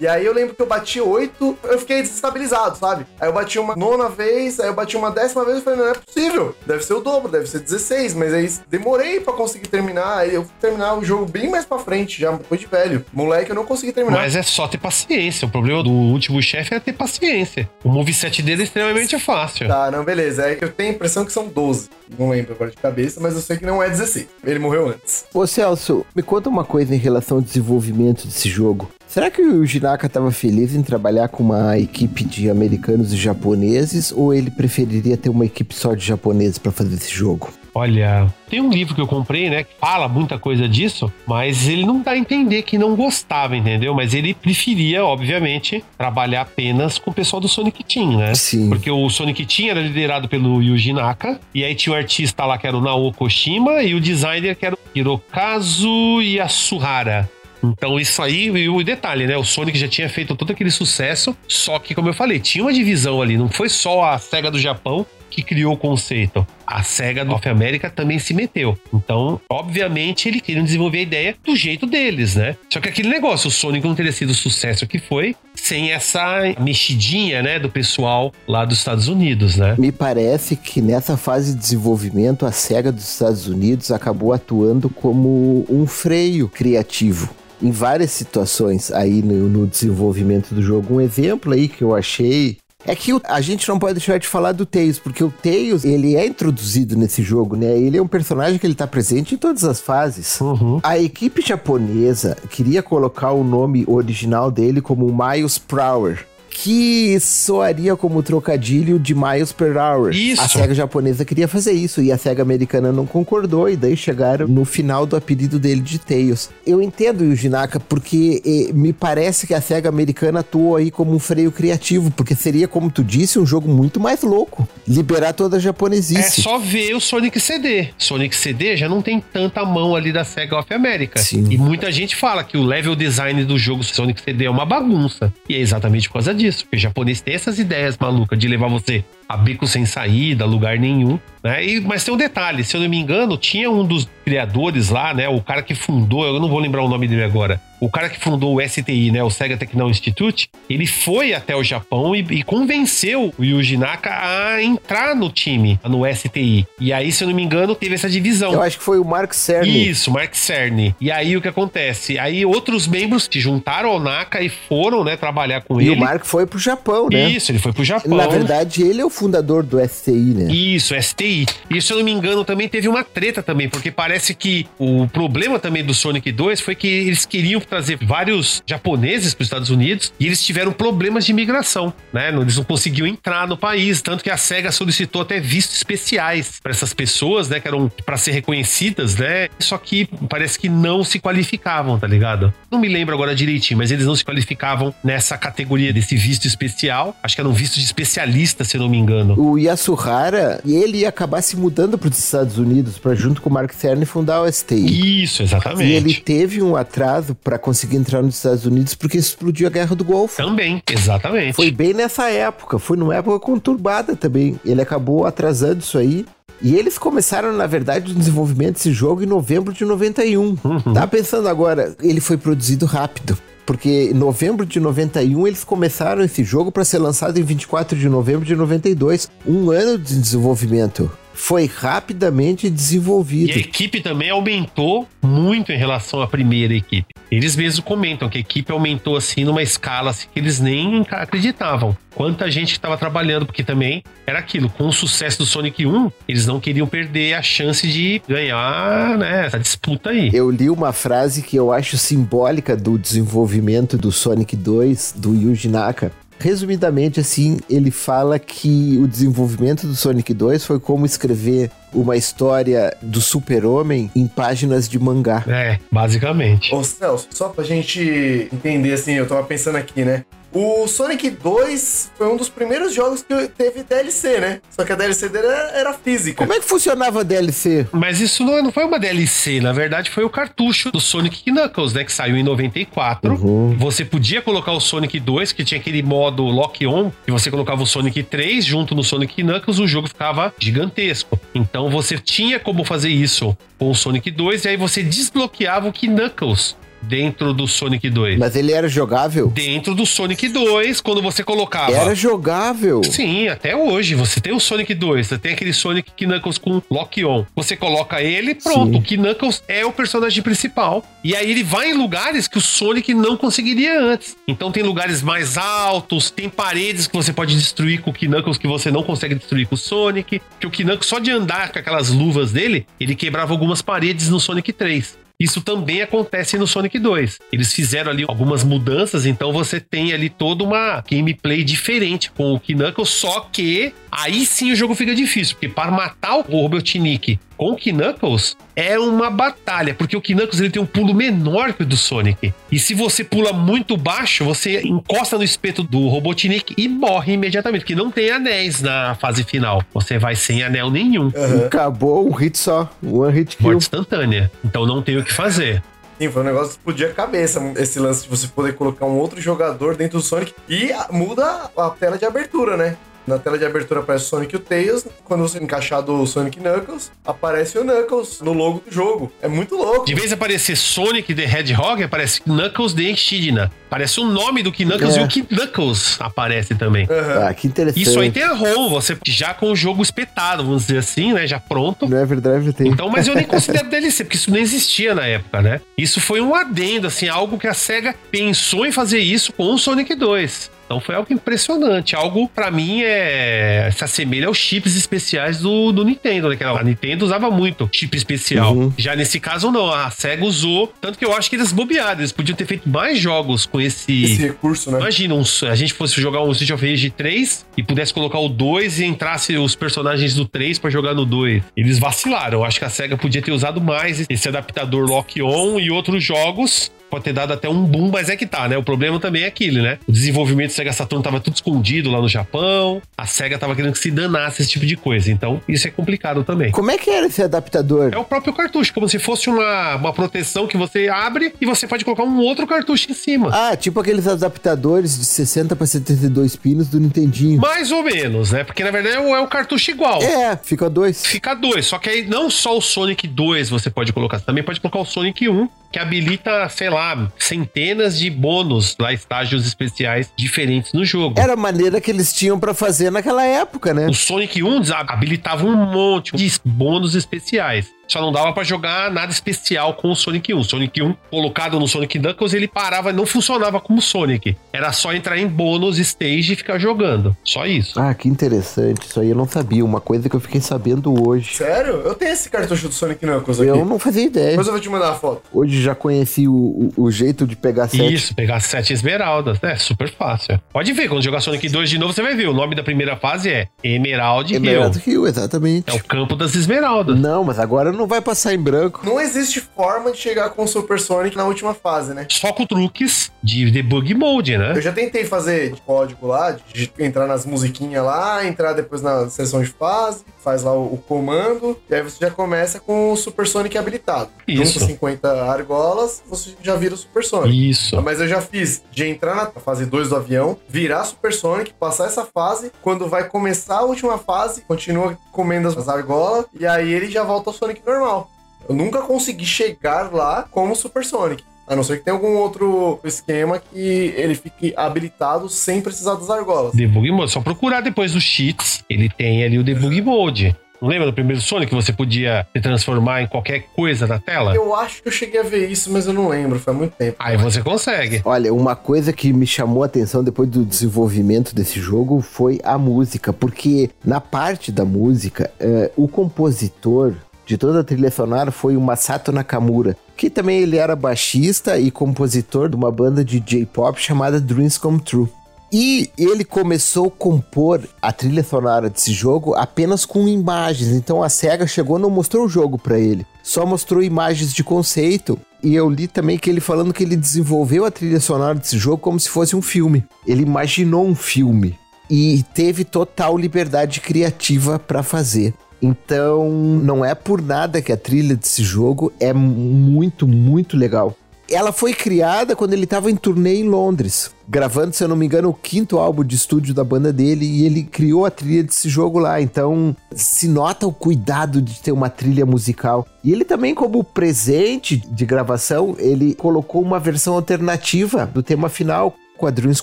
E aí eu lembro que eu bati 8, eu fiquei desestabilizado, sabe? Aí eu bati uma nona vez, aí eu bati uma décima vez e falei, não é possível. Deve ser o dobro, deve ser 16. Mas aí demorei pra conseguir terminar. Aí eu fui terminar o jogo bem mais pra frente, já depois de velho. Moleque, eu não consegui terminar. Mas é só ter paciência. O problema do último chefe é ter paciência. O moveset dele é extremamente fácil. Tá, não, beleza. É que eu tenho a impressão que são 12. Não lembro agora de cabeça, mas eu sei que não é 16. Ele morreu antes. Ô Celso, me conta uma coisa em relação ao desenvolvimento desse jogo. Será que o Jinaka estava feliz em trabalhar com uma equipe de americanos e japoneses ou ele preferiria ter uma equipe só de japoneses para fazer esse jogo? Olha, tem um livro que eu comprei, né, que fala muita coisa disso, mas ele não dá a entender que não gostava, entendeu? Mas ele preferia, obviamente, trabalhar apenas com o pessoal do Sonic Team, né? Sim. Porque o Sonic Team era liderado pelo Yuji Naka, e aí tinha o artista lá que era o Naoko Shima e o designer que era o Hirokazu Yasuhara. Então, isso aí, e o detalhe, né? O Sonic já tinha feito todo aquele sucesso, só que, como eu falei, tinha uma divisão ali, não foi só a SEGA do Japão que criou o conceito. A SEGA North América também se meteu. Então, obviamente, eles queriam desenvolver a ideia do jeito deles, né? Só que aquele negócio, o Sonic não teria sido o sucesso que foi sem essa mexidinha, né, do pessoal lá dos Estados Unidos, né? Me parece que nessa fase de desenvolvimento, a SEGA dos Estados Unidos acabou atuando como um freio criativo. Em várias situações aí no, no desenvolvimento do jogo. Um exemplo aí que eu achei é que a gente não pode deixar de falar do Tails, porque o Tails, ele é introduzido nesse jogo, né? Ele é um personagem que ele tá presente em todas as fases. Uhum. A equipe japonesa queria colocar o nome original dele como Miles Prower. Que soaria como trocadilho de miles per hour. Isso. A SEGA japonesa queria fazer isso e a SEGA americana não concordou, e daí chegaram no final do apelido dele de Tails. Eu entendo o Yuji Naka porque eh, me parece que a SEGA americana atuou aí como um freio criativo, porque seria, como tu disse, um jogo muito mais louco. Liberar toda a É japonesice. só ver o Sonic CD. Sonic CD já não tem tanta mão ali da SEGA of America. Sim. E muita gente fala que o level design do jogo Sonic CD é uma bagunça. E é exatamente por causa disso. Porque o japonês tem essas ideias malucas de levar você a beco sem saída, lugar nenhum. Né? E, mas tem um detalhe, se eu não me engano, tinha um dos criadores lá, né? O cara que fundou, eu não vou lembrar o nome dele agora. O cara que fundou o STI, né? O Sega Techno Institute, ele foi até o Japão e, e convenceu o Yuji Naka a entrar no time, no STI. E aí, se eu não me engano, teve essa divisão. Eu acho que foi o Mark Cerny. Isso, Mark Cerny. E aí o que acontece? Aí outros membros se juntaram ao Naka e foram, né, trabalhar com E ele. o Mark foi pro Japão, né? Isso, ele foi pro Japão. Na verdade, ele é o fundador do STI, né? Isso, STI. E se eu não me engano, também teve uma treta também, porque parece que o problema também do Sonic 2 foi que eles queriam trazer vários japoneses para os Estados Unidos e eles tiveram problemas de imigração, né? Eles não conseguiam entrar no país, tanto que a SEGA solicitou até vistos especiais para essas pessoas, né, que eram para ser reconhecidas, né? Só que parece que não se qualificavam, tá ligado? Não me lembro agora direitinho, mas eles não se qualificavam nessa categoria desse visto especial. Acho que era um visto de especialista, se eu não me engano. O Yasuhara, ele ia acabar se mudando para os Estados Unidos para junto com o Mark Cerny fundar o STI. Isso, exatamente. E ele teve um atraso para conseguir entrar nos Estados Unidos porque explodiu a Guerra do Golfo. Também, exatamente. Foi bem nessa época, foi numa época conturbada também. Ele acabou atrasando isso aí. E eles começaram, na verdade, o desenvolvimento desse jogo em novembro de 91. Tá pensando agora, ele foi produzido rápido. Porque em novembro de 91 eles começaram esse jogo para ser lançado em 24 de novembro de 92. Um ano de desenvolvimento. Foi rapidamente E desenvolvido. a equipe também aumentou muito em relação à primeira equipe. Eles mesmos comentam que a equipe aumentou assim numa escala assim, que eles nem acreditavam. Quanta gente estava trabalhando, porque também era aquilo, com o sucesso do Sonic 1, eles não queriam perder a chance de ganhar né, essa disputa aí. Eu li uma frase que eu acho simbólica do desenvolvimento do Sonic 2, do Yuji Naka. Resumidamente, assim, ele fala que o desenvolvimento do Sonic 2 foi como escrever uma história do super-homem em páginas de mangá. É, basicamente. Ô Celso, só pra gente entender assim, eu tava pensando aqui, né? O Sonic 2 foi um dos primeiros jogos que teve DLC, né? Só que a DLC dele era, era física. Como é que funcionava a DLC? Mas isso não, não foi uma DLC, na verdade foi o cartucho do Sonic Knuckles, né? Que saiu em 94. Uhum. Você podia colocar o Sonic 2, que tinha aquele modo lock-on, e você colocava o Sonic 3 junto no Sonic Knuckles, o jogo ficava gigantesco. Então você tinha como fazer isso com o Sonic 2, e aí você desbloqueava o Knuckles dentro do Sonic 2. Mas ele era jogável? Dentro do Sonic 2, quando você colocava. Era jogável. Sim, até hoje. Você tem o Sonic 2, você tem aquele Sonic Knuckles com lock-on. Você coloca ele, pronto. Sim. O Knuckles é o personagem principal. E aí ele vai em lugares que o Sonic não conseguiria antes. Então tem lugares mais altos, tem paredes que você pode destruir com o Knuckles que você não consegue destruir com o Sonic. Que o Knuckles, só de andar com aquelas luvas dele, ele quebrava algumas paredes no Sonic 3. Isso também acontece no Sonic 2. Eles fizeram ali algumas mudanças, então você tem ali toda uma gameplay diferente com o Knuckles, só que Aí sim o jogo fica difícil, porque para matar o Robotnik com o Knuckles é uma batalha, porque o Knuckles ele tem um pulo menor que o do Sonic. E se você pula muito baixo, você encosta no espeto do Robotnik e morre imediatamente, porque não tem anéis na fase final. Você vai sem anel nenhum. Acabou um hit só. One hit kill. Morte instantânea. Então não tem o que fazer. Sim, foi um negócio que explodir a cabeça. Esse lance de você poder colocar um outro jogador dentro do Sonic. E muda a tela de abertura, né? Na tela de abertura aparece Sonic e o Tails. Quando você encaixar do Sonic Knuckles, aparece o Knuckles no logo do jogo. É muito louco. De vez em aparecer Sonic the Hedgehog, aparece Knuckles the Echidna. Aparece o nome do Knuckles É. e o Knuckles aparece também. Ah, que interessante. Isso aí tem a ROM, você já com o jogo espetado, vamos dizer assim, né? Já pronto. No Everdrive tem. Então, mas eu nem [LAUGHS] considero DLC, porque isso não existia na época, né? Isso foi um adendo, assim, algo que a SEGA pensou em fazer isso com o Sonic 2. Então foi algo impressionante. Algo, pra mim, é. se assemelha aos chips especiais do, do Nintendo, né? A Nintendo usava muito chip especial. Uhum. Já nesse caso, não. A SEGA usou. Tanto que eu acho que eles bobearam. Eles podiam ter feito mais jogos com esse. Esse recurso, né? Imagina, um- a gente fosse jogar um Street of Rage 3 e pudesse colocar o 2 e entrasse os personagens do 3 pra jogar no 2. Eles vacilaram. Eu acho que a SEGA podia ter usado mais esse adaptador lock-on e outros jogos. Pode ter dado até um boom, mas é que tá, né? O problema também é aquele, né? O desenvolvimento do Sega Saturn tava tudo escondido lá no Japão. A SEGA tava querendo que se danasse esse tipo de coisa. Então, isso é complicado também. Como é que era esse adaptador? É o próprio cartucho, como se fosse uma, uma proteção que você abre e você pode colocar um outro cartucho em cima. Ah, tipo aqueles adaptadores de 60 para 72 pinos do Nintendinho. Mais ou menos, né? Porque na verdade é o, é o cartucho igual. É, fica dois. Fica dois, só que aí não só o Sonic 2 você pode colocar, você também pode colocar o Sonic 1, que habilita, sei lá, centenas de bônus, lá estágios especiais diferentes no jogo. Era a maneira que eles tinham pra fazer naquela época, né? O Sonic 1 desa- habilitava um monte de bônus especiais. Só não dava pra jogar nada especial com o Sonic 1. O Sonic 1, colocado no Sonic Knuckles, ele parava, não funcionava como Sonic. Era só entrar em bônus stage e ficar jogando. Só isso. Ah, que interessante. Isso aí eu não sabia. Uma coisa que eu fiquei sabendo hoje. Sério? Eu tenho esse cartucho do Sonic Knuckles aqui. Eu não fazia ideia. Depois eu vou te mandar a foto. Hoje já conheci o, o- o jeito de pegar sete. Isso, pegar sete esmeraldas. É super fácil. Pode ver, quando jogar Sonic 2 de novo, você vai ver. O nome da primeira fase é Emerald Hill. Emerald Hill, exatamente. É o campo das esmeraldas. Não, mas agora não vai passar em branco. Não existe forma de chegar com o Super Sonic na última fase, né? Só com truques de debug mode, né? Eu já tentei fazer código lá, de entrar nas musiquinhas lá, entrar depois na sessão de fase, faz lá o, o comando, e aí você já começa com o Super Sonic habilitado. Isso. Junta 50 argolas, você já vira o Super Sonic. Isso. Mas eu já fiz de entrar na fase 2 do avião, virar Super Sonic, passar essa fase, quando vai começar a última fase, continua comendo as argolas, e aí ele já volta ao Sonic normal. Eu nunca consegui chegar lá como Super Sonic. A não ser que tenha algum outro esquema que ele fique habilitado sem precisar das argolas. Debug mode. Só procurar depois dos cheats. Ele tem ali o debug mode. Não lembra do primeiro Sonic que você podia se transformar em qualquer coisa na tela? Eu acho que eu cheguei a ver isso, mas eu não lembro, faz muito tempo. Aí você consegue. Olha, uma coisa que me chamou a atenção depois do desenvolvimento desse jogo foi a música, porque na parte da música, eh, o compositor de toda a trilha sonora foi o Masato Nakamura, que também ele era baixista e compositor de uma banda de J-pop chamada Dreams Come True. E ele começou a compor a trilha sonora desse jogo apenas com imagens. Então a SEGA chegou e não mostrou o jogo pra ele. Só mostrou imagens de conceito. E eu li também que ele falando que ele desenvolveu a trilha sonora desse jogo como se fosse um filme. Ele imaginou um filme. E teve total liberdade criativa pra fazer. Então, não é por nada que a trilha desse jogo é muito, muito legal. Ela foi criada quando ele estava em turnê em Londres, gravando, se eu não me engano, o quinto álbum de estúdio da banda dele e ele criou a trilha desse jogo lá. Então, se nota o cuidado de ter uma trilha musical. E ele também, como presente de gravação, ele colocou uma versão alternativa do tema final. Com a Dreams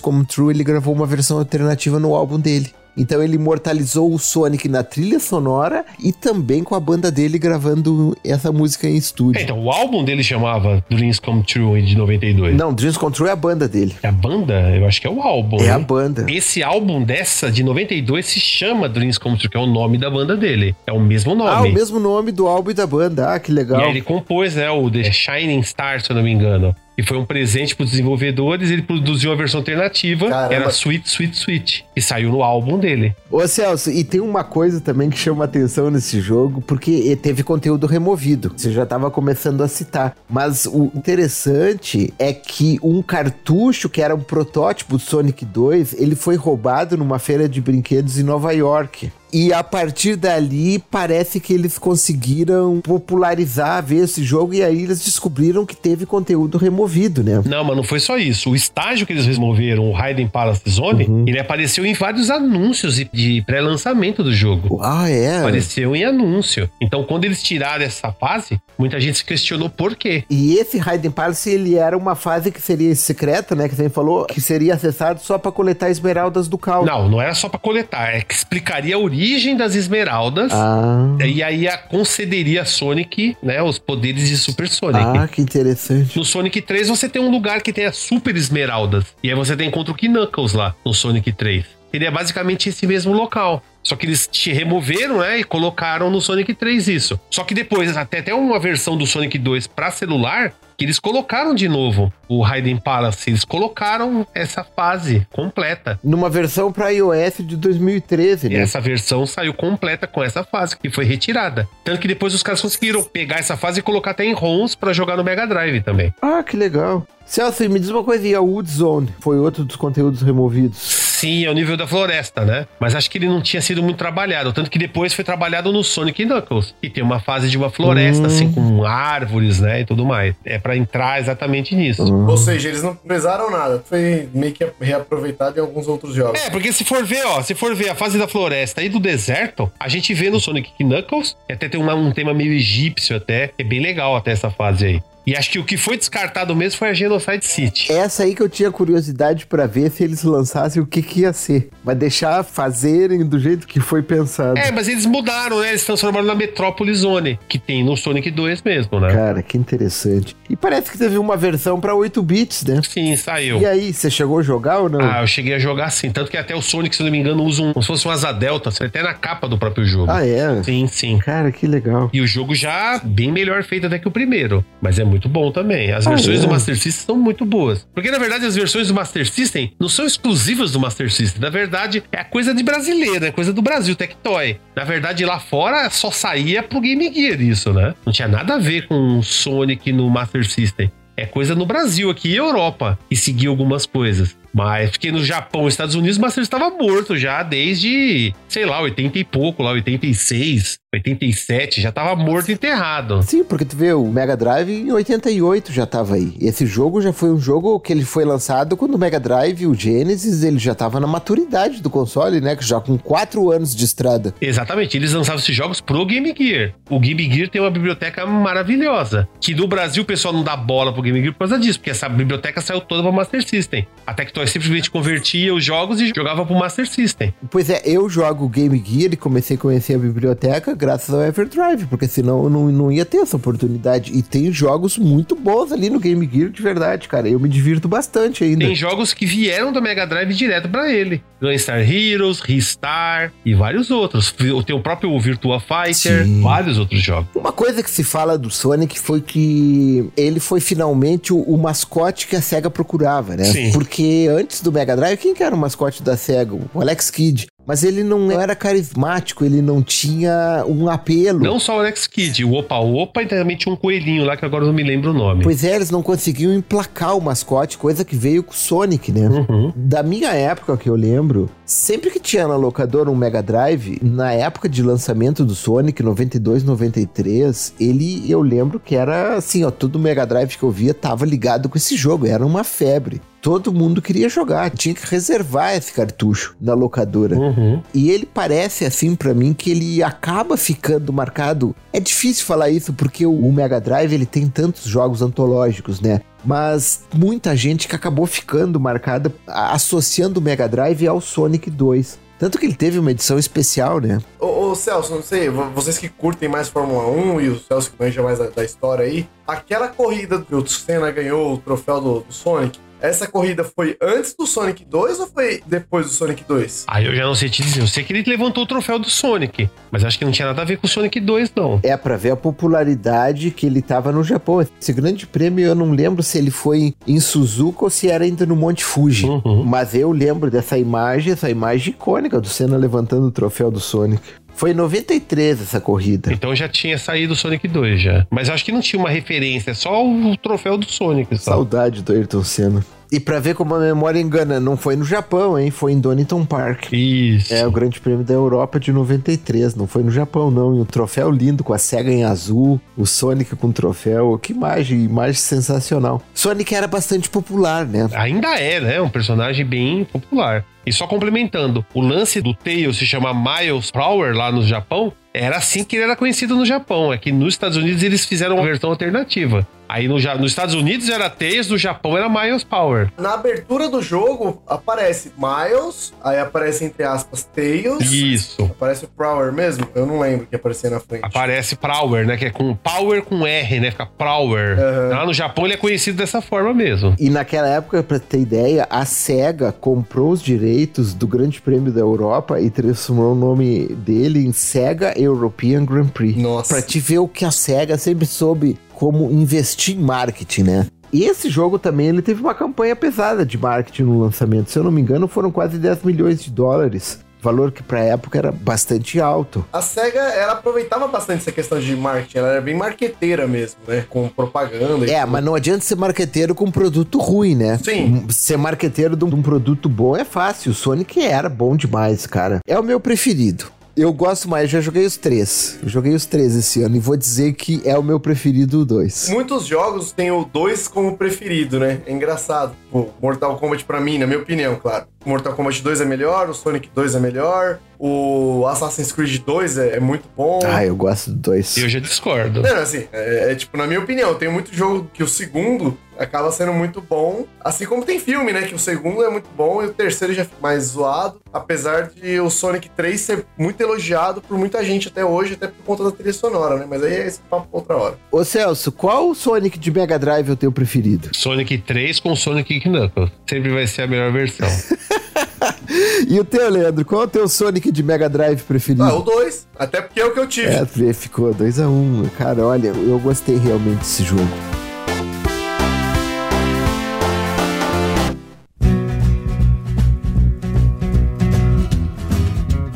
Come True, ele gravou uma versão alternativa no álbum dele. Então ele imortalizou o Sonic na trilha sonora e também com a banda dele gravando essa música em estúdio. É, então, o álbum dele chamava Dreams Come True de 92. Não, Dreams Come True é a banda dele. É a banda? Eu acho que é o álbum. É né? a banda. Esse álbum dessa, de 92, se chama Dreams Come True, que é o nome da banda dele. É o mesmo nome. Ah, o mesmo nome do álbum e da banda. Ah, que E legal. aí ele compôs, né, o The Shining Star, se eu não me engano. E foi um presente para os desenvolvedores, ele produziu uma versão alternativa, Caramba. era Sweet, Sweet, Sweet. que saiu no álbum dele. Ô Celso, e tem uma coisa também que chama atenção nesse jogo, porque teve conteúdo removido. Você já estava começando a citar. Mas o interessante é que um cartucho que era um protótipo do Sonic 2, ele foi roubado numa feira de brinquedos em Nova York. E a partir dali, parece que eles conseguiram popularizar, ver esse jogo, e aí eles descobriram que teve conteúdo removido, né? Não, mas não foi só isso. O estágio que eles removeram, o Raiden Palace Zone, Uhum. ele apareceu em vários anúncios de- pré-lançamento do jogo. Ah, é? Apareceu em anúncio. Então, quando eles tiraram essa fase, muita gente se questionou por quê. E esse Raiden Palace, ele era uma fase que seria secreta, né? Que você falou que seria acessado só pra coletar esmeraldas do caos. Não, não era só pra coletar, é que explicaria a origem das esmeraldas. Ah, E aí a concederia a Sonic, né, os poderes de Super Sonic. ah, que interessante. No Sonic 3 você tem um lugar que tem as super esmeraldas. E aí você tem encontra o Knuckles lá no Sonic 3. Ele é basicamente esse mesmo local. Só que eles te removeram, né? E colocaram no Sonic 3 isso. Só que depois, até até uma versão do Sonic 2 pra celular, que eles colocaram de novo o Raiden Palace. Eles colocaram essa fase completa. Numa versão pra iOS de 2013, E né? essa versão saiu completa com essa fase, que foi retirada. Tanto que depois os caras conseguiram pegar essa fase e colocar até em ROMs pra jogar no Mega Drive também. Ah, que legal. Celso, me diz uma coisa, e a Wood Zone foi outro dos conteúdos removidos? Sim, é o nível da floresta, né? Mas acho que ele não tinha sido muito trabalhado. Tanto que depois foi trabalhado no Sonic Knuckles. E tem uma fase de uma floresta, Hum. assim, com árvores, né? E tudo mais. É pra entrar exatamente nisso. Ou seja, eles não precisaram nada. Foi meio que reaproveitado em alguns outros jogos. É, porque se for ver, ó, se for ver a fase da floresta e do deserto, a gente vê no Sonic Knuckles, até tem uma- um tema meio egípcio até, é bem legal até essa fase aí. E acho que o que foi descartado mesmo foi a Genocide City. Essa aí que eu tinha curiosidade pra ver se eles lançassem o que que ia ser. Mas deixar fazerem do jeito que foi pensado. É, mas eles mudaram, né? Eles transformaram na Metrópole Zone, que tem no Sonic 2 mesmo, né? Cara, que interessante. E parece que teve uma versão pra 8 bits, né? Sim, saiu. E aí, você chegou a jogar ou não? Ah, eu cheguei a jogar assim. Tanto que até o Sonic, se não me engano, usa um, como se fosse um asa delta, assim, até na capa do próprio jogo. Ah, é? Sim, sim. Cara, que legal. E o jogo já bem melhor feito até que o primeiro. Mas é muito bom também. As Ah, versões é? do Master System são muito boas. Porque, na verdade, as versões do Master System não são exclusivas do Master System. Na verdade, é a coisa de brasileiro, é coisa do Brasil, Tectoy. Na verdade, lá fora só saía pro Game Gear isso, né? Não tinha nada a ver com o Sonic no Master System. É coisa no Brasil aqui e Europa que seguia algumas coisas. Mas porque no Japão e Estados Unidos o Master estava morto já desde, sei lá, 80 e pouco, lá 86, 87, já tava morto e enterrado. Sim, porque tu vê, o Mega Drive em 88 já tava aí. Esse jogo já foi um jogo que ele foi lançado quando o Mega Drive, o Genesis, ele já tava na maturidade do console, né? Já com 4 anos de estrada. Exatamente, eles lançavam esses jogos pro Game Gear. O Game Gear tem uma biblioteca maravilhosa. Que no Brasil o pessoal não dá bola pro Game Gear por causa disso, porque essa biblioteca saiu toda pro Master System. A Tectoy simplesmente convertia os jogos e jogava pro Master System. Pois é, eu jogo Game Gear e comecei a conhecer a biblioteca graças ao Everdrive, porque senão eu não, não ia ter essa oportunidade. E tem jogos muito bons ali no Game Gear de verdade, cara. Eu me divirto bastante ainda. Tem jogos que vieram do Mega Drive direto pra ele. Gunstar Heroes, Ristar e vários outros. Tem o próprio Virtua Fighter, Sim. vários outros jogos. Uma coisa que se fala do Sonic foi que ele foi finalmente o, o mascote que a SEGA procurava, né? Sim. Porque antes do Mega Drive, quem que era o mascote da SEGA? O Alex Kidd. Mas ele não era carismático, ele não tinha um apelo. Não só o Alex Kidd, o Opa Opa e também tinha um coelhinho lá que agora eu não me lembro o nome. Pois é, eles não conseguiam emplacar o mascote, coisa que veio com o Sonic, né? Uhum. Da minha época que eu lembro, sempre que tinha na locadora um Mega Drive, na época de lançamento do Sonic, 92, 93, ele, eu lembro que era assim, ó, todo Mega Drive que eu via tava ligado com esse jogo, era uma febre. Todo mundo queria jogar, tinha que reservar esse cartucho na locadora. Uhum. E ele parece assim pra mim que ele acaba ficando marcado. É difícil falar isso porque o Mega Drive ele tem tantos jogos antológicos, né? Mas muita gente que acabou ficando marcada associando o Mega Drive ao Sonic 2. Tanto que ele teve uma edição especial, né? Ô, ô, Celso, não sei, vo- vocês que curtem mais Fórmula 1 e o Celso que manja mais da, da história aí, aquela corrida que o Senna ganhou o troféu do, do Sonic, essa corrida foi antes do Sonic 2 ou foi depois do Sonic 2? Aí eu já não sei te dizer. Eu sei que ele levantou o troféu do Sonic, mas acho que não tinha nada a ver com o Sonic 2, não. É pra ver a popularidade que ele tava no Japão. Esse grande prêmio eu não lembro se ele foi em Suzuka ou se era ainda no Monte Fuji. Uhum. Mas eu lembro dessa imagem, essa imagem icônica do Senna levantando o troféu do Sonic. Foi em 93 essa corrida. Então já tinha saído o Sonic 2 já. Mas acho que não tinha uma referência, é só o troféu do Sonic. Só. Saudade do Ayrton Senna. E pra ver como a memória engana, não foi no Japão, hein? Foi em Donington Park. Isso. É o Grande Prêmio da Europa de 93, não foi no Japão não. E um troféu lindo com a SEGA em azul, o Sonic com troféu, que imagem, imagem sensacional. Sonic era bastante popular, né? Ainda é, né? Um personagem bem popular. E só complementando, o lance do Tails se chama Miles Power lá no Japão, era assim que ele era conhecido no Japão. É que nos Estados Unidos eles fizeram uma versão alternativa. Aí no, nos Estados Unidos era Tails, no Japão era Miles Power. Na abertura do jogo, aparece Miles, aí aparece, entre aspas, Tails. Isso. Aparece o Prower mesmo? Eu não lembro o que aparecia na frente. Aparece Power, né? Que é com Power com R, né? Fica Power. Aham. Lá no Japão ele é conhecido dessa forma mesmo. E naquela época, pra ter ideia, a SEGA comprou os direitos do Grande Prêmio da Europa e transformou o nome dele em SEGA European Grand Prix. Nossa. Pra te ver o que a SEGA sempre soube como investir em marketing, né? E esse jogo também, ele teve uma campanha pesada de marketing no lançamento. Se eu não me engano, foram quase 10 milhões de dólares. Valor que pra época era bastante alto. A SEGA, ela aproveitava bastante essa questão de marketing. Ela era bem marqueteira mesmo, né? Com propaganda. É, tudo. mas não adianta ser marqueteiro com um produto ruim, né? Sim. Ser marqueteiro de um, de um produto bom é fácil. O Sonic era bom demais, cara. É o meu preferido. Eu gosto mais, já joguei os três. Eu joguei os três esse ano e vou dizer que é o meu preferido o dois. Muitos jogos têm o 2 como preferido, né? É engraçado. Mortal Kombat, pra mim, na minha opinião, claro. O Mortal Kombat 2 é melhor, o Sonic 2 é melhor, o Assassin's Creed 2 é, é muito bom. Ah, eu gosto do dois. Eu já discordo. Não, assim, é, é tipo, na minha opinião, tem muito jogo que o segundo acaba sendo muito bom. Assim como tem filme, né? Que o segundo é muito bom e o terceiro já fica mais zoado. Apesar de o Sonic 3 ser muito elogiado por muita gente até hoje, até por conta da trilha sonora, né? Mas aí é esse papo pra outra hora. Ô Celso, qual Sonic de Mega Drive é o teu preferido? Sonic 3 com Sonic Knuckles. Sempre vai ser a melhor versão. [LAUGHS] [LAUGHS] E o teu, Leandro, qual é o teu Sonic de Mega Drive preferido? Ah, o 2. Até porque é o que eu tive. É, ficou 2x1. Um. Cara, olha, eu gostei realmente desse jogo.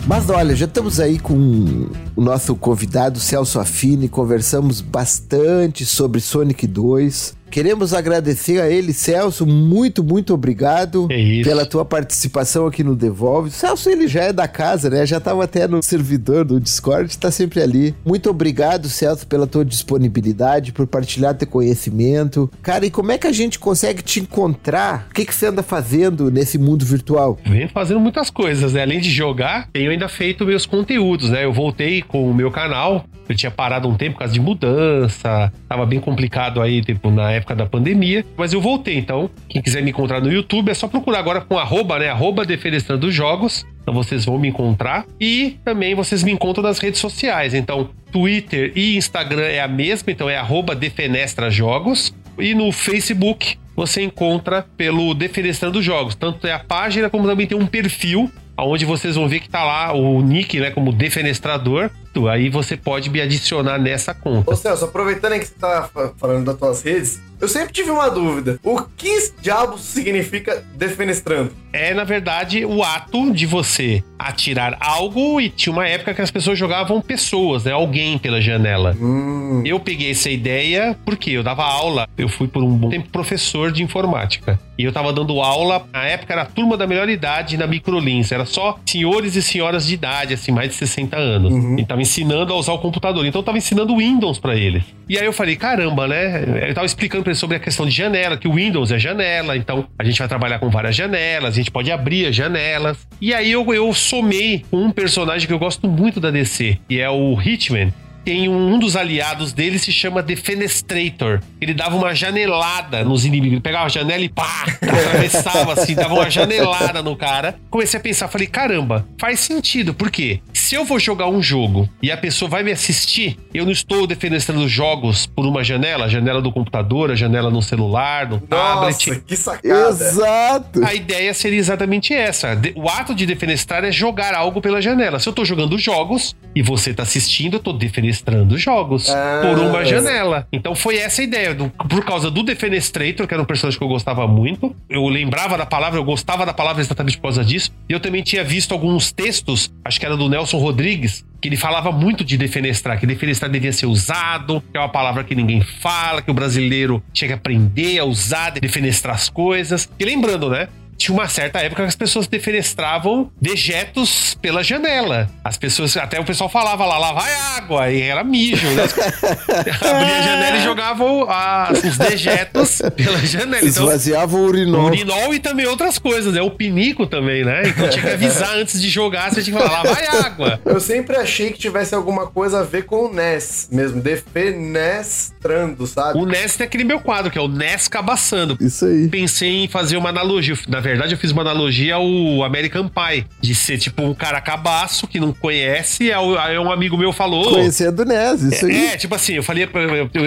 Mas olha, já estamos aí com o nosso convidado Celso Affini, conversamos bastante sobre Sonic 2. Queremos agradecer a ele, Celso, muito, muito obrigado É pela tua participação aqui no Devolve. Celso, ele já é da casa, né? Já estava até no servidor do Discord, tá sempre ali. Muito obrigado, Celso, pela tua disponibilidade, por partilhar teu conhecimento. Cara, e como é que a gente consegue te encontrar? O que, que você anda fazendo nesse mundo virtual? Venho fazendo muitas coisas, né? Além de jogar, tenho ainda feito meus conteúdos, né? Eu voltei com o meu canal. Eu tinha parado um tempo por causa de mudança. Tava bem complicado aí, tipo, na época da pandemia. Mas eu voltei, então. Quem quiser me encontrar no YouTube, é só procurar agora com arroba, né? Arroba Defenestrando Jogos. Então vocês vão me encontrar. E também vocês me encontram nas redes sociais. Então, Twitter e Instagram é a mesma, então é arroba Defenestra Jogos. E no Facebook você encontra pelo Defenestrando Jogos. Tanto é a página como também tem um perfil onde vocês vão ver que tá lá o nick, né, como defenestrador. Aí você pode me adicionar nessa conta. Ô Celso, aproveitando que você tá fa- falando das tuas redes, eu sempre tive uma dúvida. O que diabos significa defenestrando? É, na verdade, o ato de você atirar algo e tinha uma época que as pessoas jogavam pessoas, né, alguém pela janela. Hum. Eu peguei essa ideia porque eu dava aula, eu fui por um bom tempo professor de informática. E eu tava dando aula, na época era a turma da melhor idade na Microlins, era só senhores e senhoras de idade, assim, mais de 60 anos. E tava ensinando a usar o computador. Então eu tava ensinando Windows pra eles. E aí eu falei, caramba, né? Eu tava explicando pra eles sobre a questão de janela, que o Windows é janela, então a gente vai trabalhar com várias janelas, a gente pode abrir as janelas. E aí eu, eu somei com um personagem que eu gosto muito da DC, que é o Hitman. Tem um, um dos aliados dele se chama Defenestrator. Ele dava uma janelada nos inimigos. Ele pegava a janela e pá, atravessava assim, dava uma janelada no cara. Comecei a pensar, falei, caramba, faz sentido. Por quê? Se eu vou jogar um jogo e a pessoa vai me assistir, eu não estou defenestrando jogos por uma janela, a janela do computador, a janela no celular, no tablet. Nossa, que sacada. Exato. A ideia seria exatamente essa. O ato de defenestrar é jogar algo pela janela. Se eu tô jogando jogos e você tá assistindo, eu tô defenestrando jogos Ah, por uma janela. Então foi essa a ideia. Do- por causa do Defenestrator, que era um personagem que eu gostava muito. Eu lembrava da palavra, eu gostava da palavra exatamente por causa disso. E eu também tinha visto alguns textos, acho que era do Nelson Rodrigues, que ele falava muito de defenestrar, que defenestrar devia ser usado, que é uma palavra que ninguém fala, que o brasileiro tinha que aprender a usar, defenestrar as coisas. E lembrando, né? Tinha uma certa época que as pessoas defenestravam dejetos pela janela. As pessoas, até o pessoal falava lá, lá vai água, e era mijo, né? [LAUGHS] Abria a janela e jogavam a- os dejetos pela janela. Então, Esvaziava o urinol. urinol e também outras coisas, né? O pinico também, né? Então tinha que avisar [LAUGHS] antes de jogar, você tinha que falar, lá vai água. Eu sempre achei que tivesse alguma coisa a ver com o NES mesmo, defenestrando, sabe? O NES tem aquele meu quadro, que é o NES cabaçando. Isso aí. Pensei em fazer uma analogia. Na verdade, eu fiz uma analogia ao American Pie. De ser tipo um cara cabaço que não conhece. Aí um amigo meu falou. Conhecendo o NES, isso aí. É, tipo assim, eu falei,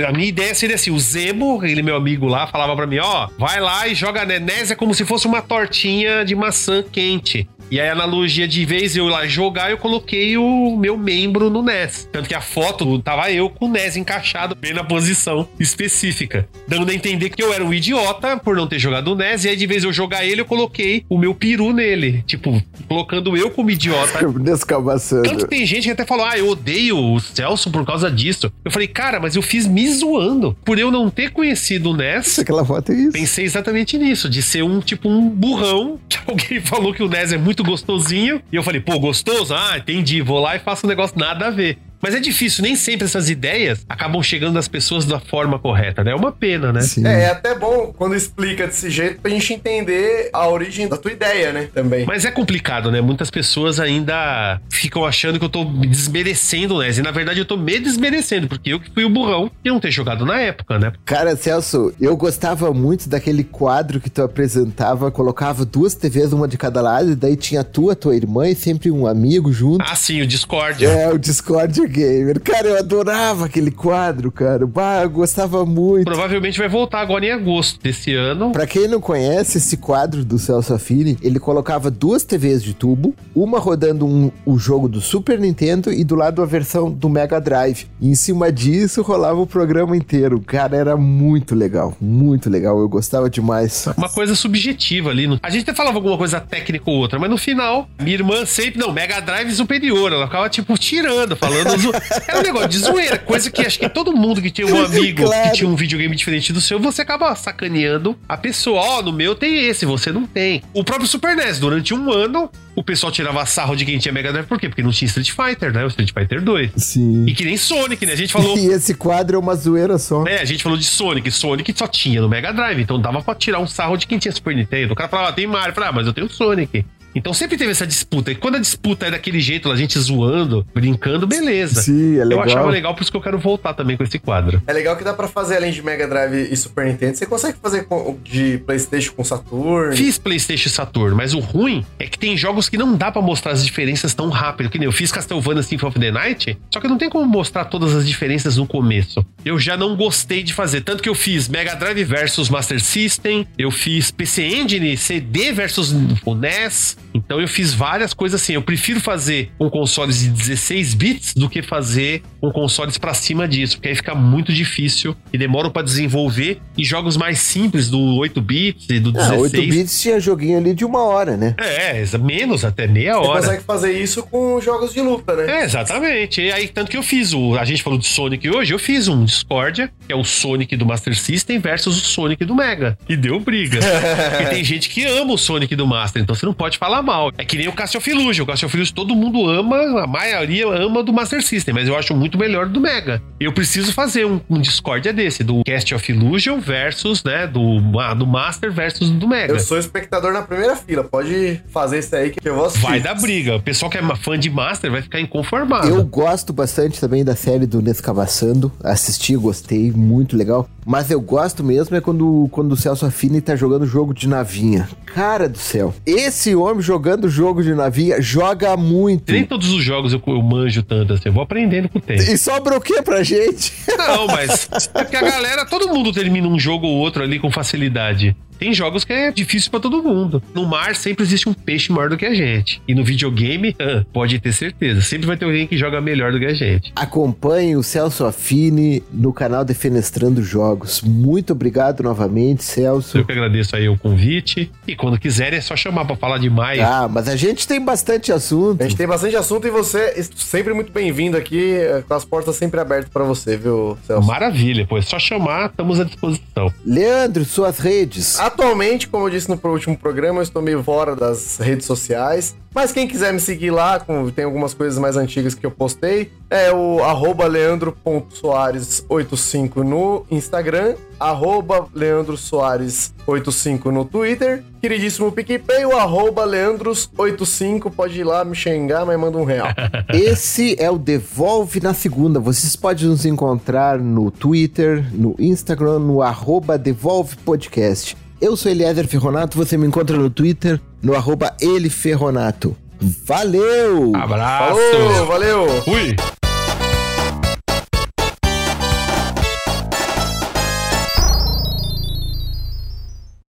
a minha ideia seria assim, o Zemo, ele meu amigo lá, falava pra mim, ó, vai lá e joga NES é como se fosse uma tortinha de maçã quente. E aí a analogia de vez eu ir lá jogar, eu coloquei o meu membro no NES. Tanto que a foto tava eu com o NES encaixado bem na posição específica. Dando a entender que eu era um idiota por não ter jogado o NES, e aí de vez eu jogar ele, eu coloquei o meu peru nele. Tipo, colocando eu como idiota [LAUGHS] Descabaçando. tanto que tem gente que até falou, ah, eu odeio o Celso por causa disso. Eu falei, cara, mas eu fiz me zoando. Por eu não ter conhecido o NES, Aquela foto é isso. pensei exatamente nisso, de ser um tipo um burrão, [LAUGHS] que alguém falou que o NES é muito gostosinho. E eu falei, pô, gostoso? Ah, entendi, vou lá e faço um negócio nada a ver. Mas é difícil, nem sempre essas ideias acabam chegando às pessoas da forma correta, né? É uma pena, né? Sim. É, é até bom quando explica desse jeito pra gente entender a origem da tua ideia, né? Também. Mas é complicado, né? Muitas pessoas ainda ficam achando que eu tô desmerecendo o NES. E na verdade eu tô me desmerecendo, porque eu que fui o burrão de não ter jogado na época, né? Cara, Celso, eu gostava muito daquele quadro que tu apresentava, colocava duas TVs, uma de cada lado, e daí tinha tu, a tua irmã e sempre um amigo junto. Ah, sim, o Discord. É, o Discord Gamer. Cara, eu adorava aquele quadro, cara. Bah, eu gostava muito. Provavelmente vai voltar agora em agosto desse ano. Pra quem não conhece esse quadro do Celso Affini, ele colocava duas TVs de tubo, uma rodando um, o jogo do Super Nintendo e do lado a versão do Mega Drive. E em cima disso rolava o programa inteiro. Cara, era muito legal, muito legal. Eu gostava demais. Uma coisa subjetiva ali. A gente até falava alguma coisa técnica ou outra, mas no final, minha irmã sempre, não, Mega Drive superior. Ela ficava, tipo, tirando, falando. Zo- Era um negócio de zoeira, coisa que acho que todo mundo que tinha um amigo Claro. que tinha um videogame diferente do seu, você acaba sacaneando a pessoa. Ó, no meu tem esse, você não tem. O próprio Super NES, durante um ano, o pessoal tirava sarro de quem tinha Mega Drive, por quê? Porque não tinha Street Fighter, né? O Street Fighter 2. Sim. E que nem Sonic, né? A gente falou. [LAUGHS] E esse quadro é uma zoeira só. É, a gente falou de Sonic. Sonic só tinha no Mega Drive, então dava pra tirar um sarro de quem tinha Super Nintendo. O cara falava, ah, tem Mario. Eu falava, ah, mas eu tenho Sonic. Então sempre teve essa disputa. E quando a disputa é daquele jeito, a gente zoando, brincando, beleza. Sim, é Eu legal. achava legal, por isso que eu quero voltar também com esse quadro. É legal que dá pra fazer além de Mega Drive e Super Nintendo. Você consegue fazer de PlayStation com Saturn. Fiz PlayStation e Saturn, mas o ruim é que tem jogos que não dá pra mostrar as diferenças tão rápido. Que nem eu fiz Castlevania Symphony of the Night, só que não tem como mostrar todas as diferenças no começo. Eu já não gostei de fazer. Tanto que eu fiz Mega Drive versus Master System, eu fiz PC Engine, CD versus o NES. Então eu fiz várias coisas assim. Eu prefiro fazer com consoles de 16 bits do que fazer com consoles pra cima disso, porque aí fica muito difícil e demora pra desenvolver. E jogos mais simples, do 8 bits e do Ah, 16. 8 bits tinha joguinho ali de uma hora, né? É, menos até meia Você hora. consegue fazer isso com jogos de luta, né? É, exatamente. E aí, tanto que eu fiz o. A gente falou de Sonic hoje, eu fiz um Discordia, que é o Sonic do Master System versus o Sonic do Mega. E deu briga. [LAUGHS] Porque tem gente que ama o Sonic do Master, então você não pode falar falar mal. É que nem o Cassiofilusion. O Cassiofilusion todo mundo ama, a maioria ama do Master System, mas eu acho muito melhor do Mega. Eu preciso fazer um, um discórdia desse, do Cast of Illusion versus, né, do, ah, do Master versus do Mega. Eu sou espectador na primeira fila. Pode fazer isso aí que eu vou assistir. Vai dar briga. O pessoal que é fã de Master vai ficar inconformado. Eu gosto bastante também da série do Nescavaçando. Assisti, gostei, muito legal. Mas eu gosto mesmo é quando, quando o Celso Affini tá jogando jogo de navinha. Cara do céu. Esse homem jogando jogo de navinha joga muito. Nem todos os jogos eu, eu manjo tanto assim. Eu vou aprendendo com o tempo. E sobra o que pra gente? Não, mas é porque a galera, todo mundo termina um jogo ou outro ali com facilidade. Tem jogos que é difícil pra todo mundo. No mar sempre existe um peixe maior do que a gente. E no videogame, pode ter certeza. Sempre vai ter alguém que joga melhor do que a gente. Acompanhe o Celso Affini no canal Defenestrando Jogos. Muito obrigado novamente, Celso. Eu que agradeço aí o convite. E quando quiserem é só chamar pra falar demais. Ah, mas a gente tem bastante assunto. A gente tem bastante assunto e você é sempre muito bem-vindo aqui, eh, com as portas sempre abertas pra você, viu, Celso? Maravilha, pô. É só chamar, estamos à disposição. Leandro, suas redes. Atualmente, como eu disse no último programa, eu estou meio fora das redes sociais. Mas quem quiser me seguir lá, tem algumas coisas mais antigas que eu postei. É o arroba leandro.soares85 no Instagram, arroba leandrosoares85 no Twitter. Queridíssimo PicPay, o arroba leandros85, pode ir lá me xingar, mas manda um real. [LAUGHS] Esse é o Devolve na Segunda. Vocês podem nos encontrar no Twitter, no Instagram, no arroba Devolve Podcast. Eu sou Eliezer Ferronato, você me encontra no Twitter, no arroba Ele Ferronato. Valeu! Abraço! Falou, valeu! Fui!